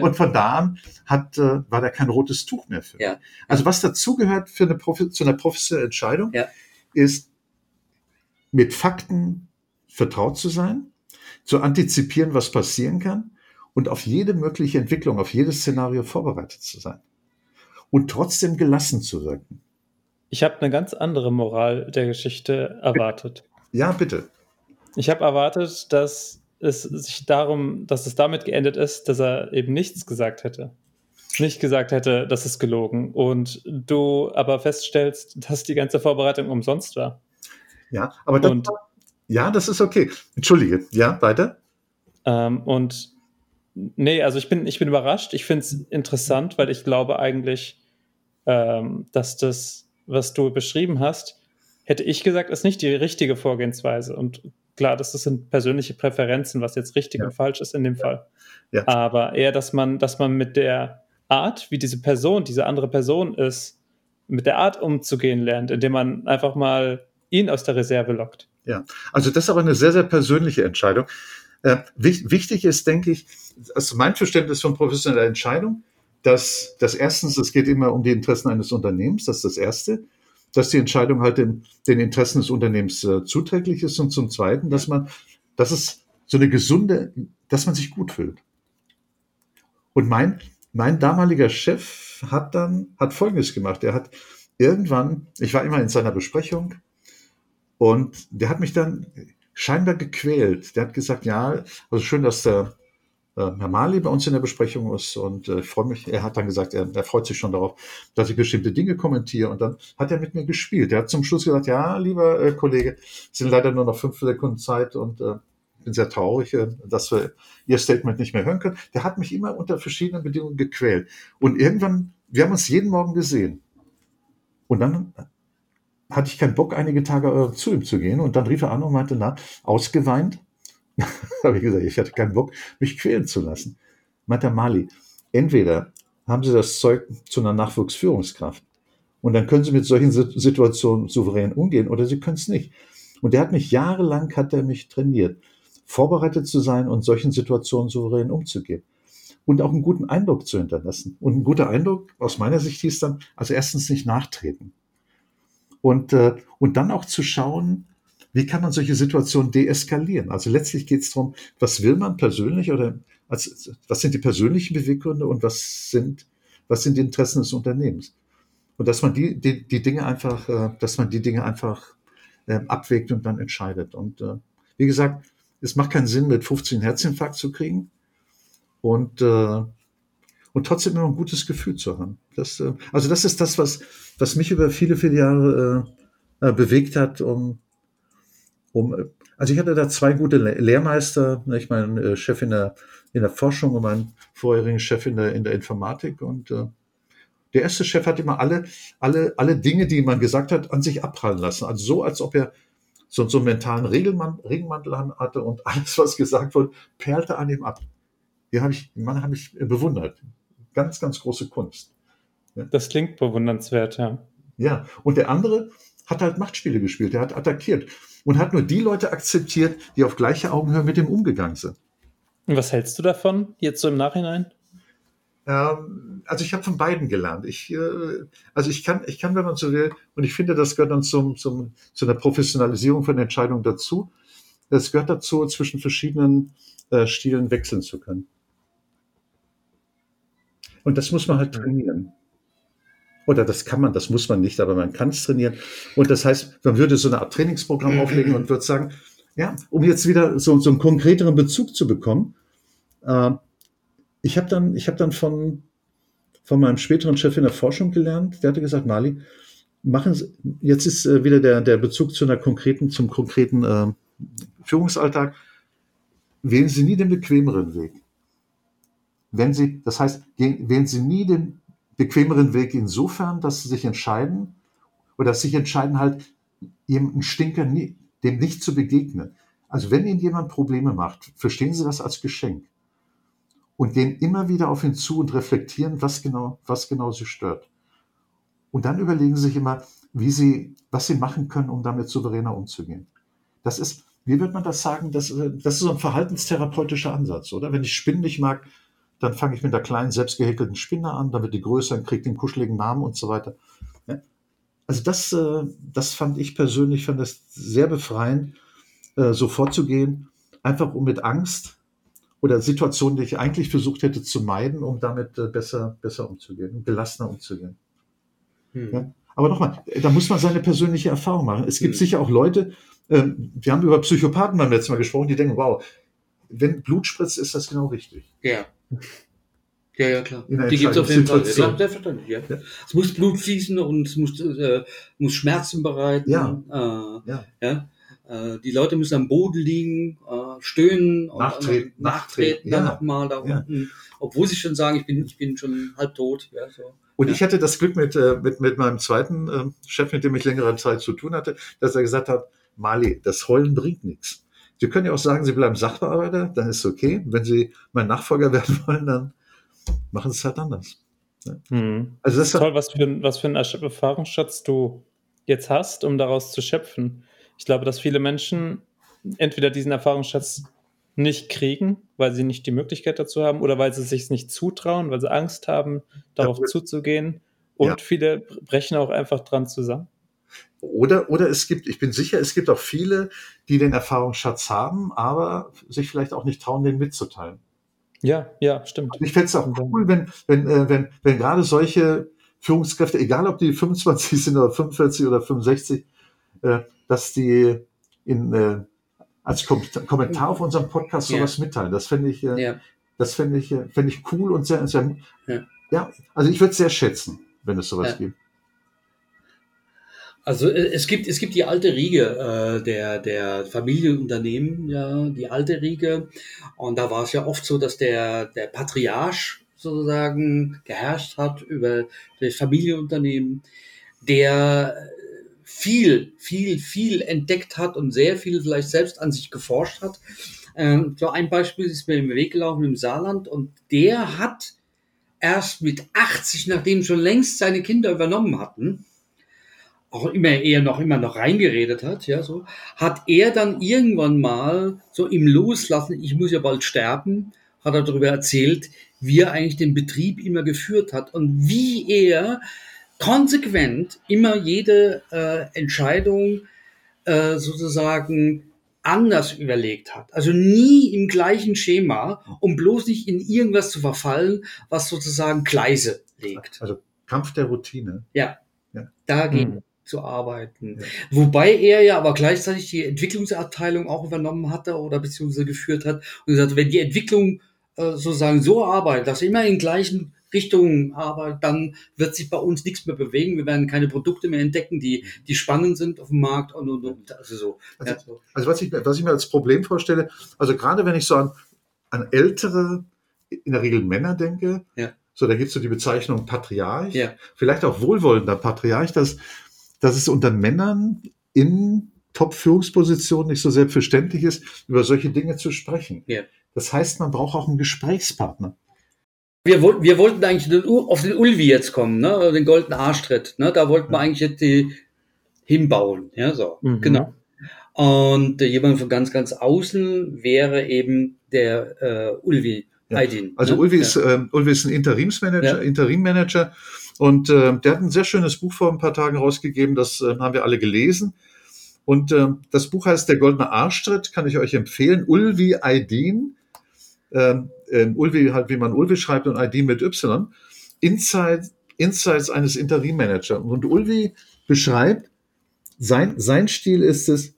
Und von da an hat, äh, war da kein rotes Tuch mehr für. Ja. Also was dazugehört für eine Profi zu einer professionellen Entscheidung, Ja. ist mit Fakten vertraut zu sein, zu antizipieren, was passieren kann und auf jede mögliche Entwicklung, auf jedes Szenario vorbereitet zu sein. Und trotzdem gelassen zu wirken. Ich habe eine ganz andere Moral der Geschichte erwartet. Ja, bitte. Ich habe erwartet, dass es sich darum, dass es damit geendet ist, dass er eben nichts gesagt hätte. Nicht gesagt hätte, das ist gelogen. Und du aber feststellst, dass die ganze Vorbereitung umsonst war. Ja, aber das, Und- ja, das ist okay. Entschuldige. Ja, weiter? Ähm, und nee, also ich bin, ich bin überrascht. Ich finde es interessant, weil ich glaube eigentlich, ähm, dass das, was du beschrieben hast, hätte ich gesagt, ist nicht die richtige Vorgehensweise. Und klar, das sind persönliche Präferenzen, was jetzt richtig Ja. und falsch ist in dem Fall. Ja. Aber eher, dass man, dass man mit der Art, wie diese Person, diese andere Person ist, mit der Art umzugehen lernt, indem man einfach mal ihn aus der Reserve lockt. Also das ist aber eine sehr, sehr persönliche Entscheidung. Äh, wich- wichtig ist, denke ich, also mein Verständnis von professioneller Entscheidung, dass, dass erstens, es geht immer um die Interessen eines Unternehmens, das ist das Erste, dass die Entscheidung halt den, den Interessen des Unternehmens äh, zuträglich ist und zum Zweiten, dass man, dass es so eine gesunde, dass man sich gut fühlt. Und mein, mein damaliger Chef hat dann, hat Folgendes gemacht. Er hat irgendwann, ich war immer in seiner Besprechung und der hat mich dann scheinbar gequält. Der hat gesagt, ja, also schön, dass der Herr Mali bei uns in der Besprechung ist und äh, ich freue mich, er hat dann gesagt, er, er freut sich schon darauf, dass ich bestimmte Dinge kommentiere und dann hat er mit mir gespielt. Er hat zum Schluss gesagt, ja, lieber äh, Kollege, es sind leider nur noch fünf Sekunden Zeit und äh, bin sehr traurig, äh, dass wir Ihr Statement nicht mehr hören können. Der hat mich immer unter verschiedenen Bedingungen gequält. Und irgendwann, wir haben uns jeden Morgen gesehen. Und dann hatte ich keinen Bock, einige Tage äh, zu ihm zu gehen. Und dann rief er an und meinte, na, ausgeweint. *laughs* habe ich gesagt, ich hatte keinen Bock, mich quälen zu lassen. Meinte Mali, entweder haben Sie das Zeug zu einer Nachwuchsführungskraft und dann können Sie mit solchen Situationen souverän umgehen oder Sie können es nicht. Und der hat mich jahrelang, hat er mich trainiert, vorbereitet zu sein und solchen Situationen souverän umzugehen. Und auch einen guten Eindruck zu hinterlassen. Und ein guter Eindruck aus meiner Sicht hieß dann, also erstens nicht nachtreten. Und, äh, und dann auch zu schauen, wie kann man solche Situationen deeskalieren? Also letztlich geht es darum, was will man persönlich oder als, was sind die persönlichen Beweggründe und was sind, was sind die Interessen des Unternehmens? Und dass man die, die, die Dinge einfach, äh, dass man die Dinge einfach äh, abwägt und dann entscheidet. Und äh, wie gesagt, es macht keinen Sinn, mit 15 Herzinfarkt zu kriegen und, äh, und trotzdem immer ein gutes Gefühl zu haben. Das, also das ist das, was, was mich über viele, viele Jahre bewegt hat, um um, also ich hatte da zwei gute Lehrmeister, ich mein äh, Chef in der, in der Forschung und mein vorherigen Chef in der, in der Informatik und äh, der erste Chef hat immer alle, alle, alle Dinge, die man gesagt hat, an sich abprallen lassen. Also so, als ob er so, so einen mentalen Regelmann, Regenmantel hatte und *laughs* alles, was gesagt wurde, perlte an ihm ab. Die habe ich, den Mann habe ich bewundert. Ganz, ganz große Kunst. Das klingt bewundernswert, ja. Ja, und der andere hat halt Machtspiele gespielt, der hat attackiert und hat nur die Leute akzeptiert, die auf gleicher Augenhöhe mit ihm umgegangen sind. Und was hältst du davon, jetzt so im Nachhinein? Ähm, also ich habe von beiden gelernt. Ich, äh, also ich kann, ich kann, wenn man so will, und ich finde, das gehört dann zum, zum, zu einer Professionalisierung von Entscheidungen dazu. Es gehört dazu, zwischen verschiedenen äh, Stilen wechseln zu können. Und das muss man halt trainieren. Oder das kann man, das muss man nicht, aber man kann es trainieren. Und das heißt, man würde so eine Art Trainingsprogramm auflegen und würde sagen, ja, um jetzt wieder so, so einen konkreteren Bezug zu bekommen. Äh, ich habe dann, ich habe dann von, von meinem späteren Chef in der Forschung gelernt, der hatte gesagt, Mali, machen Sie, jetzt ist äh, wieder der, der Bezug zu einer konkreten, zum konkreten äh, Führungsalltag. Wählen Sie nie den bequemeren Weg. Wenn Sie, das heißt, wählen Sie nie den bequemeren Weg insofern, dass sie sich entscheiden oder sich entscheiden halt, jemanden Stinker nie, dem nicht zu begegnen. Also wenn Ihnen jemand Probleme macht, verstehen Sie das als Geschenk und gehen immer wieder auf ihn zu und reflektieren, was genau, was genau Sie stört. Und dann überlegen Sie sich immer, wie Sie, was Sie machen können, um damit souveräner umzugehen. Das ist, wie wird man das sagen? Das, das ist so ein verhaltenstherapeutischer Ansatz, oder? Wenn ich Spinnen nicht mag, dann fange ich mit der kleinen, selbst gehäkelten Spinne an, dann wird die größer und kriegt den kuscheligen Namen und so weiter. Also das, äh, das fand ich persönlich, fand das sehr befreiend, äh, so vorzugehen, einfach um mit Angst oder Situationen, die ich eigentlich versucht hätte zu meiden, um damit äh, besser, besser umzugehen, gelassener umzugehen. Hm. Ja? Aber nochmal, da muss man seine persönliche Erfahrung machen. Es gibt hm. sicher auch Leute, ähm, wir haben über Psychopathen beim letzten Mal gesprochen, die denken, wow, wenn Blut spritzt, ist das genau richtig. Ja. Ja, ja, klar. Die gibt es auf jeden Fall. Ja, selbstverständlich, ja. ja. Es muss Blut fließen und es muss, äh, muss Schmerzen bereiten. Ja. Äh, ja. ja. Äh, die Leute müssen am Boden liegen, äh, stöhnen und nachtreten, nachtreten dann nochmal da unten. Obwohl sie schon sagen, ich bin, ich bin schon halb tot. Ja, so. Und ich hatte das Glück mit, äh, mit, mit meinem zweiten äh, Chef, mit dem ich längere Zeit zu tun hatte, dass er gesagt hat, Mali, das Heulen bringt nichts. Sie können ja auch sagen, Sie bleiben Sachbearbeiter, dann ist es okay. Wenn Sie mein Nachfolger *laughs* werden wollen, dann machen Sie es halt anders. Hm. Also das ist toll, was für, ein, was für einen Erfahrungsschatz du jetzt hast, um daraus zu schöpfen. Ich glaube, dass viele Menschen entweder diesen Erfahrungsschatz nicht kriegen, weil sie nicht die Möglichkeit dazu haben oder weil sie sich nicht zutrauen, weil sie Angst haben, darauf ja. zuzugehen. Und ja. viele brechen auch einfach dran zusammen. Oder, oder es gibt, ich bin sicher, es gibt auch viele, die den Erfahrungsschatz haben, aber sich vielleicht auch nicht trauen, den mitzuteilen. Ja, ja, stimmt. Also ich fände es auch cool, wenn, wenn, äh, wenn, wenn gerade solche Führungskräfte, egal ob die 25 sind oder 45 oder 65, äh, dass die in, äh, als Kom Kommentar auf unserem Podcast sowas ja. mitteilen. Das fände ich, äh, ja. Das fände ich, äh, fände ich cool und sehr, sehr Ja. ja. also ich würde es sehr schätzen, wenn es sowas gibt. Also äh, es gibt, es gibt die alte Riege äh, der, der Familienunternehmen, ja, die alte Riege. Und da war es ja oft so, dass der, der Patriarch sozusagen geherrscht hat über das Familienunternehmen, der viel, viel, viel entdeckt hat und sehr viel vielleicht selbst an sich geforscht hat. Ähm, so ein Beispiel ist mir im Weg gelaufen im Saarland und der hat erst mit 80, nachdem schon längst seine Kinder übernommen hatten, auch immer eher noch immer noch reingeredet hat, ja, so, hat er dann irgendwann mal so im Loslassen, ich muss ja bald sterben, hat er darüber erzählt, wie er eigentlich den Betrieb immer geführt hat und wie er konsequent immer jede äh, Entscheidung äh, sozusagen anders überlegt hat. Also nie im gleichen Schema, um bloß nicht in irgendwas zu verfallen, was sozusagen Gleise legt. Also Kampf der Routine. Ja, Ja. dagegen Mhm. Zu arbeiten. Ja. Wobei er ja aber gleichzeitig die Entwicklungsabteilung auch übernommen hatte oder beziehungsweise geführt hat und gesagt, wenn die Entwicklung äh, sozusagen so arbeitet, dass sie immer in gleichen Richtungen arbeitet, dann wird sich bei uns nichts mehr bewegen. Wir werden keine Produkte mehr entdecken, die, die spannend sind auf dem Markt und, und, und also so. Also, ja, so. Also was ich, mir- was ich mir als Problem vorstelle, also gerade wenn ich so an, an ältere, in der Regel Männer denke, Ja. so da gibt es so die Bezeichnung Patriarch, Ja. vielleicht auch wohlwollender Patriarch, dass, dass es unter Männern in Top-Führungspositionen nicht so selbstverständlich ist, über solche Dinge zu sprechen. Ja. Das heißt, man braucht auch einen Gesprächspartner. Wir, wollten- wir wollten eigentlich den, auf den Ulvi jetzt kommen, ne? den goldenen Arschtritt. Ne? Da wollten wir eigentlich jetzt die hinbauen. Ja, so. Mhm. Genau. Und äh, jemand von ganz, ganz außen wäre eben der äh, Ulvi Ja. Aydin. Also ne? Ulvi, ja. ist, ähm, Ulvi ist ein Interimsmanager, Ja. Interimmanager und ähm, der hat ein sehr schönes Buch vor ein paar Tagen rausgegeben, das ähm, haben wir alle gelesen. Und ähm, das Buch heißt Der goldene Arschtritt, kann ich euch empfehlen. Ulvi Aydin, ähm, ähm, Ulvi halt wie man Ulvi schreibt und Aydin mit Y, Inside, Insights eines Interimmanagers. Und Ulvi beschreibt, sein, sein Stil ist es,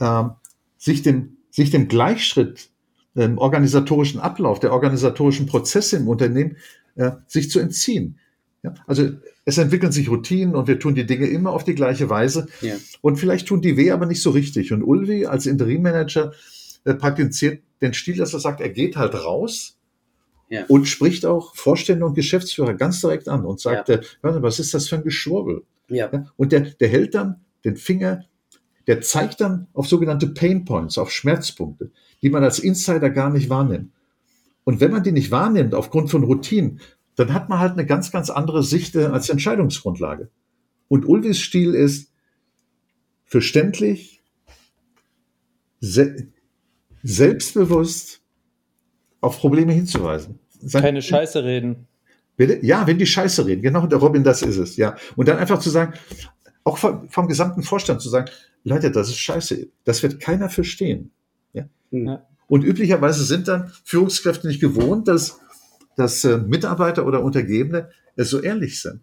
ähm, sich, dem, sich dem Gleichschritt ähm, organisatorischen Ablauf, der organisatorischen Prozesse im Unternehmen, äh, sich zu entziehen. Ja? Also es entwickeln sich Routinen und wir tun die Dinge immer auf die gleiche Weise. Ja. Und vielleicht tun die weh, aber nicht so richtig. Und Ulvi als Interimmanager äh, praktiziert den Stil, dass er sagt, er geht halt raus Ja. und spricht auch Vorstände und Geschäftsführer ganz direkt an und sagt, äh, was ist das für ein Geschwurbel? Und der, der hält dann den Finger, der zeigt dann auf sogenannte Pain Points, auf Schmerzpunkte, die man als Insider gar nicht wahrnimmt. Und wenn man die nicht wahrnimmt aufgrund von Routinen, dann hat man halt eine ganz, ganz andere Sicht äh, als Entscheidungsgrundlage. Und Ulvis Stil ist verständlich, se selbstbewusst auf Probleme hinzuweisen. Sein- Keine Scheiße reden. Bitte? Ja, wenn die Scheiße reden. Genau, der Robin, das ist es. Ja. Und dann einfach zu sagen, auch vom, vom gesamten Vorstand zu sagen, Leute, das ist scheiße. Das wird keiner verstehen. Ja. Ja. Und üblicherweise sind dann Führungskräfte nicht gewohnt, dass, dass äh, Mitarbeiter oder Untergebene äh, so ehrlich sind.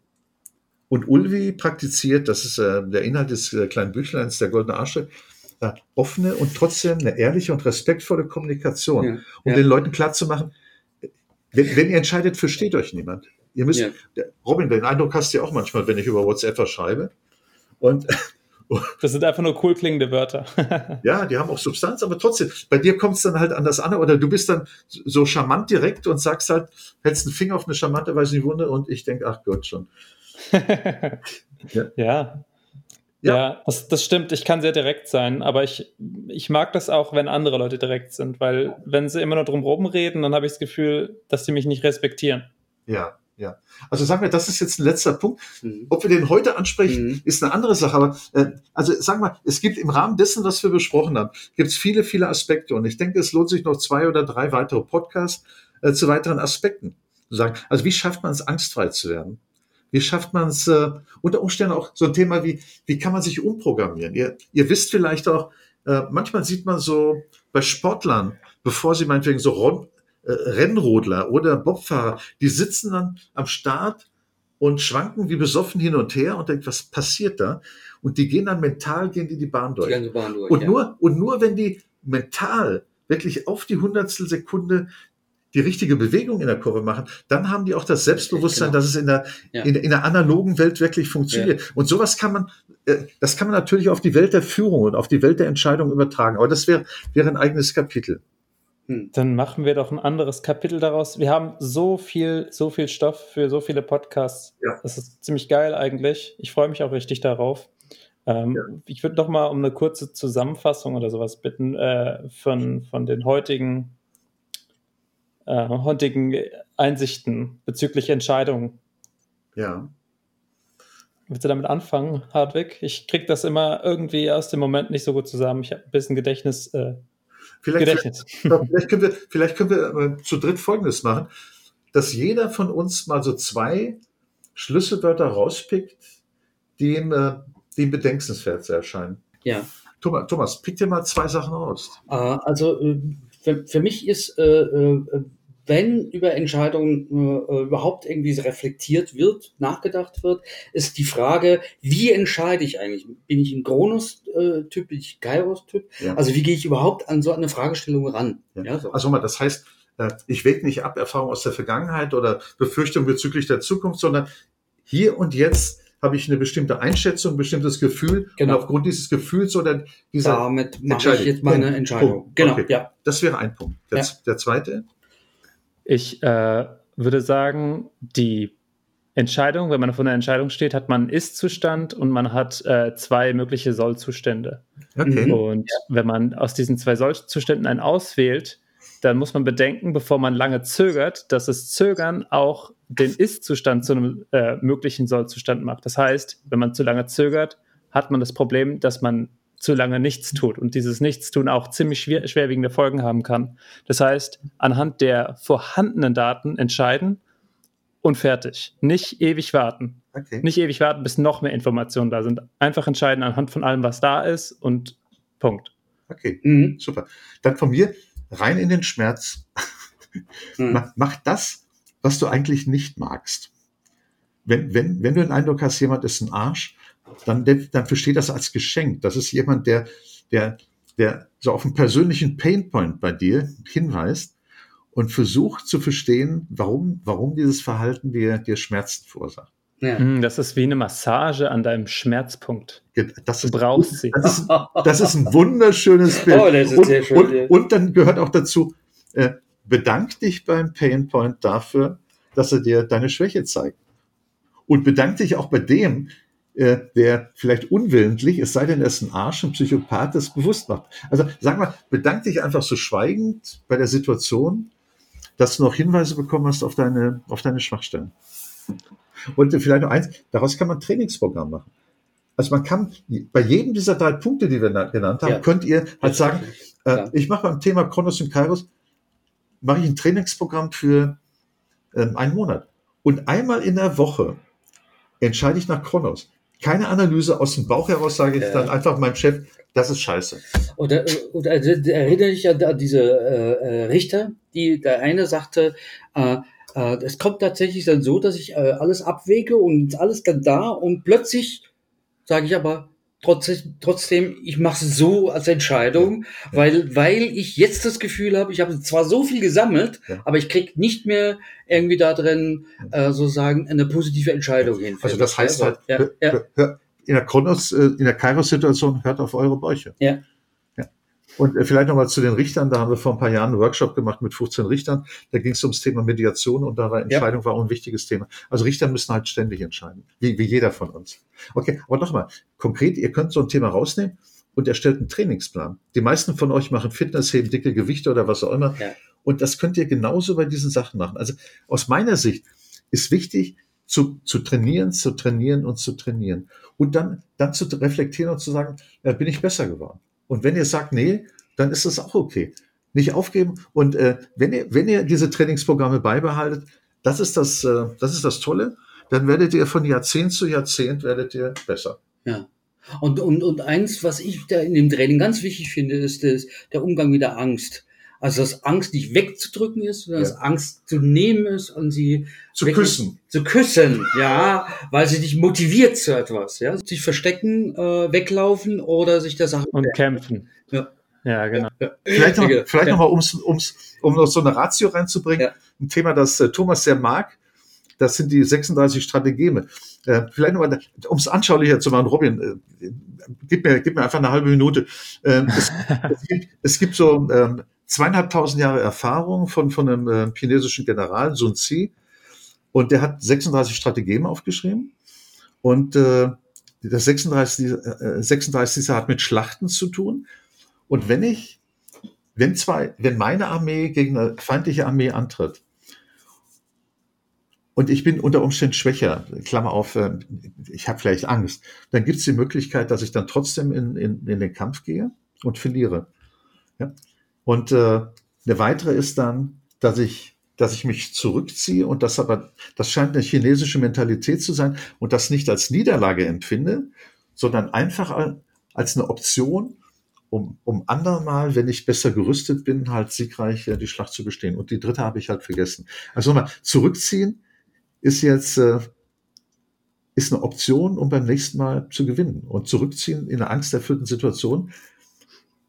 Und Ulvi praktiziert, das ist äh, der Inhalt des äh, kleinen Büchleins, der goldene Arschtritt, äh, offene und trotzdem eine ehrliche und respektvolle Kommunikation, Ja. um Ja. den Leuten klarzumachen, wenn, wenn ihr entscheidet, versteht euch niemand. Ihr müsst, Ja. Robin, den Eindruck hast du ja auch manchmal, wenn ich über WhatsApp schreibe. Und Das sind einfach nur cool klingende Wörter. *laughs* ja, die haben auch Substanz, aber trotzdem, bei dir kommt es dann halt anders an. Oder du bist dann so charmant direkt und sagst halt, hältst einen Finger auf eine charmante Weise in die Wunde und ich denke, ach Gott schon. *laughs* ja. ja. Ja. das, das stimmt. Ich kann sehr direkt sein, aber ich, ich mag das auch, wenn andere Leute direkt sind, weil wenn sie immer nur drum reden, dann habe ich das Gefühl, dass sie mich nicht respektieren. Ja, ja. Also sagen wir, das ist jetzt ein letzter Punkt. Mhm. Ob wir den heute ansprechen, Mhm. ist eine andere Sache. Aber äh, also sagen wir, es gibt im Rahmen dessen, was wir besprochen haben, gibt es viele, viele Aspekte. Und ich denke, es lohnt sich noch zwei oder drei weitere Podcasts äh, zu weiteren Aspekten zu sagen. Also wie schafft man es, angstfrei zu werden? Wie schafft man es äh, unter Umständen auch so ein Thema wie, wie kann man sich umprogrammieren? Ihr, ihr wisst vielleicht auch, äh, manchmal sieht man so bei Sportlern, bevor sie meinetwegen so äh, Rennrodler oder Bobfahrer, die sitzen dann am Start und schwanken wie besoffen hin und her und denken, was passiert da? Und die gehen dann mental, gehen die die Bahn Die durch. ganze Bahn durch. Und ja. nur, und nur wenn die mental wirklich auf die hundertstel Sekunde die richtige Bewegung in der Kurve machen, dann haben die auch das Selbstbewusstsein, Genau. dass es in der, Ja. in, der- in der analogen Welt wirklich funktioniert. Und sowas kann man, äh, das kann man natürlich auf die Welt der Führung und auf die Welt der Entscheidung übertragen. Aber das wäre, wäre ein eigenes Kapitel. Dann machen wir doch ein anderes Kapitel daraus. Wir haben so viel, so viel Stoff für so viele Podcasts. Ja. Das ist ziemlich geil eigentlich. Ich freue mich auch richtig darauf. Ähm, Ich würde doch mal um eine kurze Zusammenfassung oder sowas bitten äh, von, von den heutigen, äh, heutigen Einsichten bezüglich Entscheidungen. Ja. Willst du damit anfangen, Hartwig? Ich krieg das immer irgendwie aus dem Moment nicht so gut zusammen. Ich habe ein bisschen Gedächtnis. Äh, Vielleicht, Gedächtnis. *laughs* vielleicht können wir, vielleicht können wir äh, zu dritt Folgendes machen, dass jeder von uns mal so zwei Schlüsselwörter rauspickt, die ihm, äh, die ihm bedenkenswert erscheinen. Ja. Thomas, Thomas, pick dir mal zwei Sachen raus. Äh, Also für, für mich ist, äh, äh, wenn über Entscheidungen äh, äh, überhaupt irgendwie reflektiert wird, nachgedacht wird, ist die Frage, wie entscheide ich eigentlich? Bin ich ein Kronos-Typ, bin ich ein Kairos-Typ? Ja. Also wie gehe ich überhaupt an so eine Fragestellung ran? Ja. Ja, so. Also mal, das heißt, äh, ich wäge nicht ab Erfahrung aus der Vergangenheit oder Befürchtung bezüglich der Zukunft, sondern hier und jetzt habe ich eine bestimmte Einschätzung, ein bestimmtes Gefühl Genau. und aufgrund dieses Gefühls oder dieser, Damit mache ich jetzt meine. Entscheidung. Punkt. Genau, Okay. ja. das wäre ein Punkt. Der, Ja. der zweite, Ich äh, würde sagen, die Entscheidung, wenn man vor einer Entscheidung steht, hat man einen Ist-Zustand und man hat äh, zwei mögliche Soll-Zustände. okay. Und wenn man aus diesen zwei Soll-Zuständen einen auswählt, dann muss man bedenken, bevor man lange zögert, dass das Zögern auch den Ist-Zustand zu einem äh, möglichen Soll-Zustand macht. Das heißt, wenn man zu lange zögert, hat man das Problem, dass man zu lange nichts tut und dieses Nichtstun auch ziemlich schwer, schwerwiegende Folgen haben kann. Das heißt, anhand der vorhandenen Daten entscheiden und fertig. Nicht ewig warten. okay. Nicht ewig warten, bis noch mehr Informationen da sind. Einfach entscheiden anhand von allem, was da ist und Punkt. okay. Mhm. Super. Dann von mir rein in den Schmerz. *laughs* Mhm. Mach, mach das, was du eigentlich nicht magst. Wenn, wenn, wenn du den Eindruck hast, jemand ist ein Arsch, dann, dann versteh das als Geschenk. Das ist jemand, der, der, der so auf einen persönlichen Painpoint bei dir hinweist und versucht zu verstehen, warum, warum dieses Verhalten dir, dir Schmerzen verursacht. Ja. Hm, Das ist wie eine Massage an deinem Schmerzpunkt. Das Du ist, brauchst sie. das ist, das ist ein wunderschönes *laughs* Bild. Oh, das ist und, sehr schön, und, ja. und dann gehört auch dazu, äh, bedank dich beim Painpoint dafür, dass er dir deine Schwäche zeigt. Und bedank dich auch bei dem, äh, der vielleicht unwillentlich, es sei denn, er ist ein Arsch, ein Psychopath, das bewusst macht. Also sag mal, bedank dich einfach so schweigend bei der Situation, dass du noch Hinweise bekommen hast auf deine, auf deine Schwachstellen. Und vielleicht noch eins, daraus kann man ein Trainingsprogramm machen. Also man kann bei jedem dieser drei Punkte, die wir na- genannt haben, Ja. könnt ihr halt sagen, äh, Klar. ich mache beim Thema Kronos und Kairos, mache ich ein Trainingsprogramm für ähm, einen Monat. Und einmal in der Woche entscheide ich nach Kronos. Keine Analyse aus dem Bauch heraus, sage ich Ja. dann einfach meinem Chef, das ist scheiße. Oder, oder äh, erinnere dich an an diese äh, äh, Richter, die der eine sagte, äh, äh, es kommt tatsächlich dann so, dass ich äh, alles abwäge und alles dann da und plötzlich sage ich aber trotzdem, trotzdem ich mache es so als Entscheidung, Ja. weil weil ich jetzt das Gefühl habe, ich habe zwar so viel gesammelt, Ja. aber ich krieg nicht mehr irgendwie da drin äh, sozusagen eine positive Entscheidung hin. Also das heißt halt, ja, in der Kronos, äh, in der Kairos-Situation hört auf eure Bäuche. Ja. Ja. Und äh, vielleicht nochmal zu den Richtern, da haben wir vor ein paar Jahren einen Workshop gemacht mit 15 Richtern. Da ging es ums Thema Mediation und da war Entscheidung war auch ein wichtiges Thema. Also Richter müssen halt ständig entscheiden, wie, wie jeder von uns. Okay, aber nochmal, konkret, ihr könnt so ein Thema rausnehmen und erstellt einen Trainingsplan. Die meisten von euch machen Fitness, heben dicke Gewichte oder was auch immer. Ja. Und das könnt ihr genauso bei diesen Sachen machen. Also aus meiner Sicht ist wichtig, zu, zu trainieren, zu trainieren und zu trainieren. Und dann, dann zu reflektieren und zu sagen, ja, bin ich besser geworden. Und wenn ihr sagt, nee, dann ist das auch okay. Nicht aufgeben. Und äh, wenn, ihr, wenn ihr diese Trainingsprogramme beibehaltet, das ist das, äh, das ist das Tolle, dann werdet ihr von Jahrzehnt zu Jahrzehnt werdet ihr besser. Ja. Und, und, und eins, was ich da in dem Training ganz wichtig finde, ist das, der Umgang mit der Angst. Also, dass Angst nicht wegzudrücken ist, sondern Ja. dass Angst zu nehmen ist und sie Zu küssen. Zu küssen, ja, weil sie dich motiviert zu etwas, ja. Sich verstecken, äh, weglaufen oder sich der Sache. Und kämpfen. Ja, genau. Vielleicht noch, Ja, vielleicht ja. noch mal, um's, um's, um noch so eine Ratio reinzubringen, Ja. ein Thema, das äh, Thomas sehr mag, das sind die 36 Strategeme. Äh, vielleicht noch mal, um es anschaulicher zu machen, Robin, äh, gib, mir, gib mir einfach eine halbe Minute. Ähm, es, *laughs* es, gibt, es gibt so ähm, zweieinhalbtausend Jahre Erfahrung von, von einem äh, chinesischen General, Sun Tzu, und der hat 36 Strategeme aufgeschrieben. Und äh, das 36, äh, 36 hat mit Schlachten zu tun. Und wenn ich, wenn zwei, wenn meine Armee gegen eine feindliche Armee antritt und ich bin unter Umständen schwächer, Klammer auf, äh, ich habe vielleicht Angst, dann gibt es die Möglichkeit, dass ich dann trotzdem in, in, in den Kampf gehe und verliere. Ja? Und äh, eine weitere ist dann, dass ich, dass ich mich zurückziehe und das aber, das scheint eine chinesische Mentalität zu sein und das nicht als Niederlage empfinde, sondern einfach al- als eine Option, um, um andermal, wenn ich besser gerüstet bin, halt siegreich äh, die Schlacht zu bestehen. Und die dritte habe ich halt vergessen. Also nochmal, zurückziehen ist jetzt äh, ist eine Option, um beim nächsten Mal zu gewinnen. Und zurückziehen in einer angsterfüllten Situation,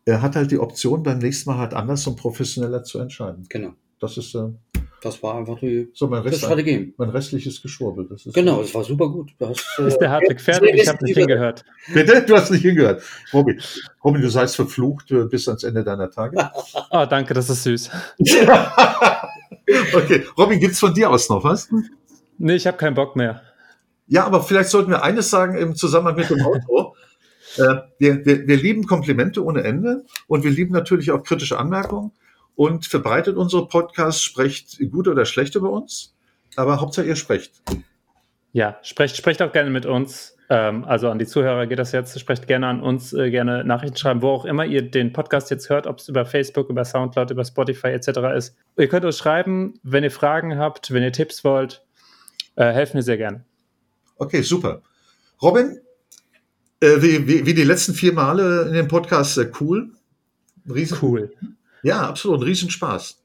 er hat halt die Option, beim nächsten Mal halt anders und professioneller zu entscheiden. Genau. Das ist äh, Das war einfach die so mein, Rest, Strategie. mein restliches Geschwurbel. Das ist Genau, das war super gut. Du hast, äh, Ist der Hartwig fertig? Ich habe nicht hingehört. Bitte? Du hast nicht hingehört. Robin, Robin, du seist verflucht äh, bis ans Ende deiner Tage. Oh, *laughs* danke, das ist süß. *laughs* okay, Robin, gibt's von dir aus noch was? Nee, ich habe keinen Bock mehr. Ja, aber vielleicht sollten wir eines sagen im Zusammenhang mit dem Auto. Äh, wir, wir, wir lieben Komplimente ohne Ende und wir lieben natürlich auch kritische Anmerkungen und verbreitet unsere Podcasts, sprecht gut oder schlecht über uns, aber Hauptsache ihr sprecht. Ja, sprecht, sprecht auch gerne mit uns. Ähm, also an die Zuhörer geht das jetzt. Sprecht gerne an uns, äh, gerne Nachrichten schreiben, wo auch immer ihr den Podcast jetzt hört, ob es über Facebook, über Soundcloud, über Spotify etc. ist. Ihr könnt uns schreiben, wenn ihr Fragen habt, wenn ihr Tipps wollt. Äh, helfen wir sehr gerne. Okay, super. Robin, äh, wie, wie, wie die letzten vier Male in dem Podcast, äh, cool. Riesen, Cool. Ja, absolut, ein Riesenspaß.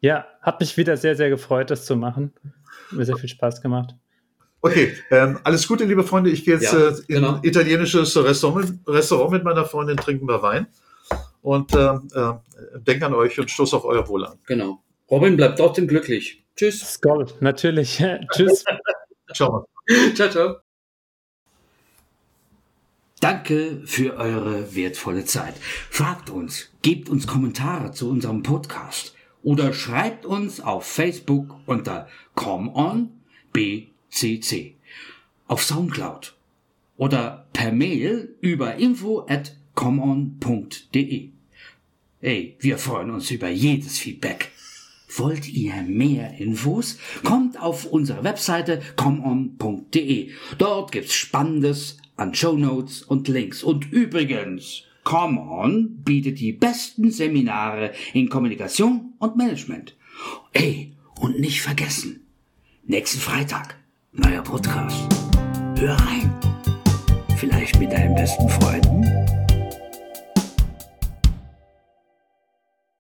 Ja, hat mich wieder sehr, sehr gefreut, das zu machen. Hat mir sehr viel Spaß gemacht. Okay, ähm, alles Gute, liebe Freunde. Ich gehe jetzt Ja, äh, in genau. ein italienisches Restaurant, Restaurant mit meiner Freundin, trinken wir Wein und ähm, äh, denke an euch und stoß auf euer Wohl an. genau. Robin bleibt trotzdem glücklich. Tschüss. Skoll, natürlich. *laughs* Tschüss. Ciao. *laughs* ciao, ciao. Danke für eure wertvolle Zeit. Fragt uns, gebt uns Kommentare zu unserem Podcast oder schreibt uns auf Facebook unter ComeOnBCC, auf Soundcloud oder per Mail über info at comeon.de. Ey, wir freuen uns über jedes Feedback. Wollt ihr mehr Infos? Kommt auf unsere Webseite comeon.de. Dort gibt's Spannendes an Shownotes und Links. Und übrigens, ComeOn bietet die besten Seminare in Kommunikation und Management. Ey, und nicht vergessen, nächsten Freitag, neuer Podcast. Hör rein. Vielleicht mit deinem besten Freund.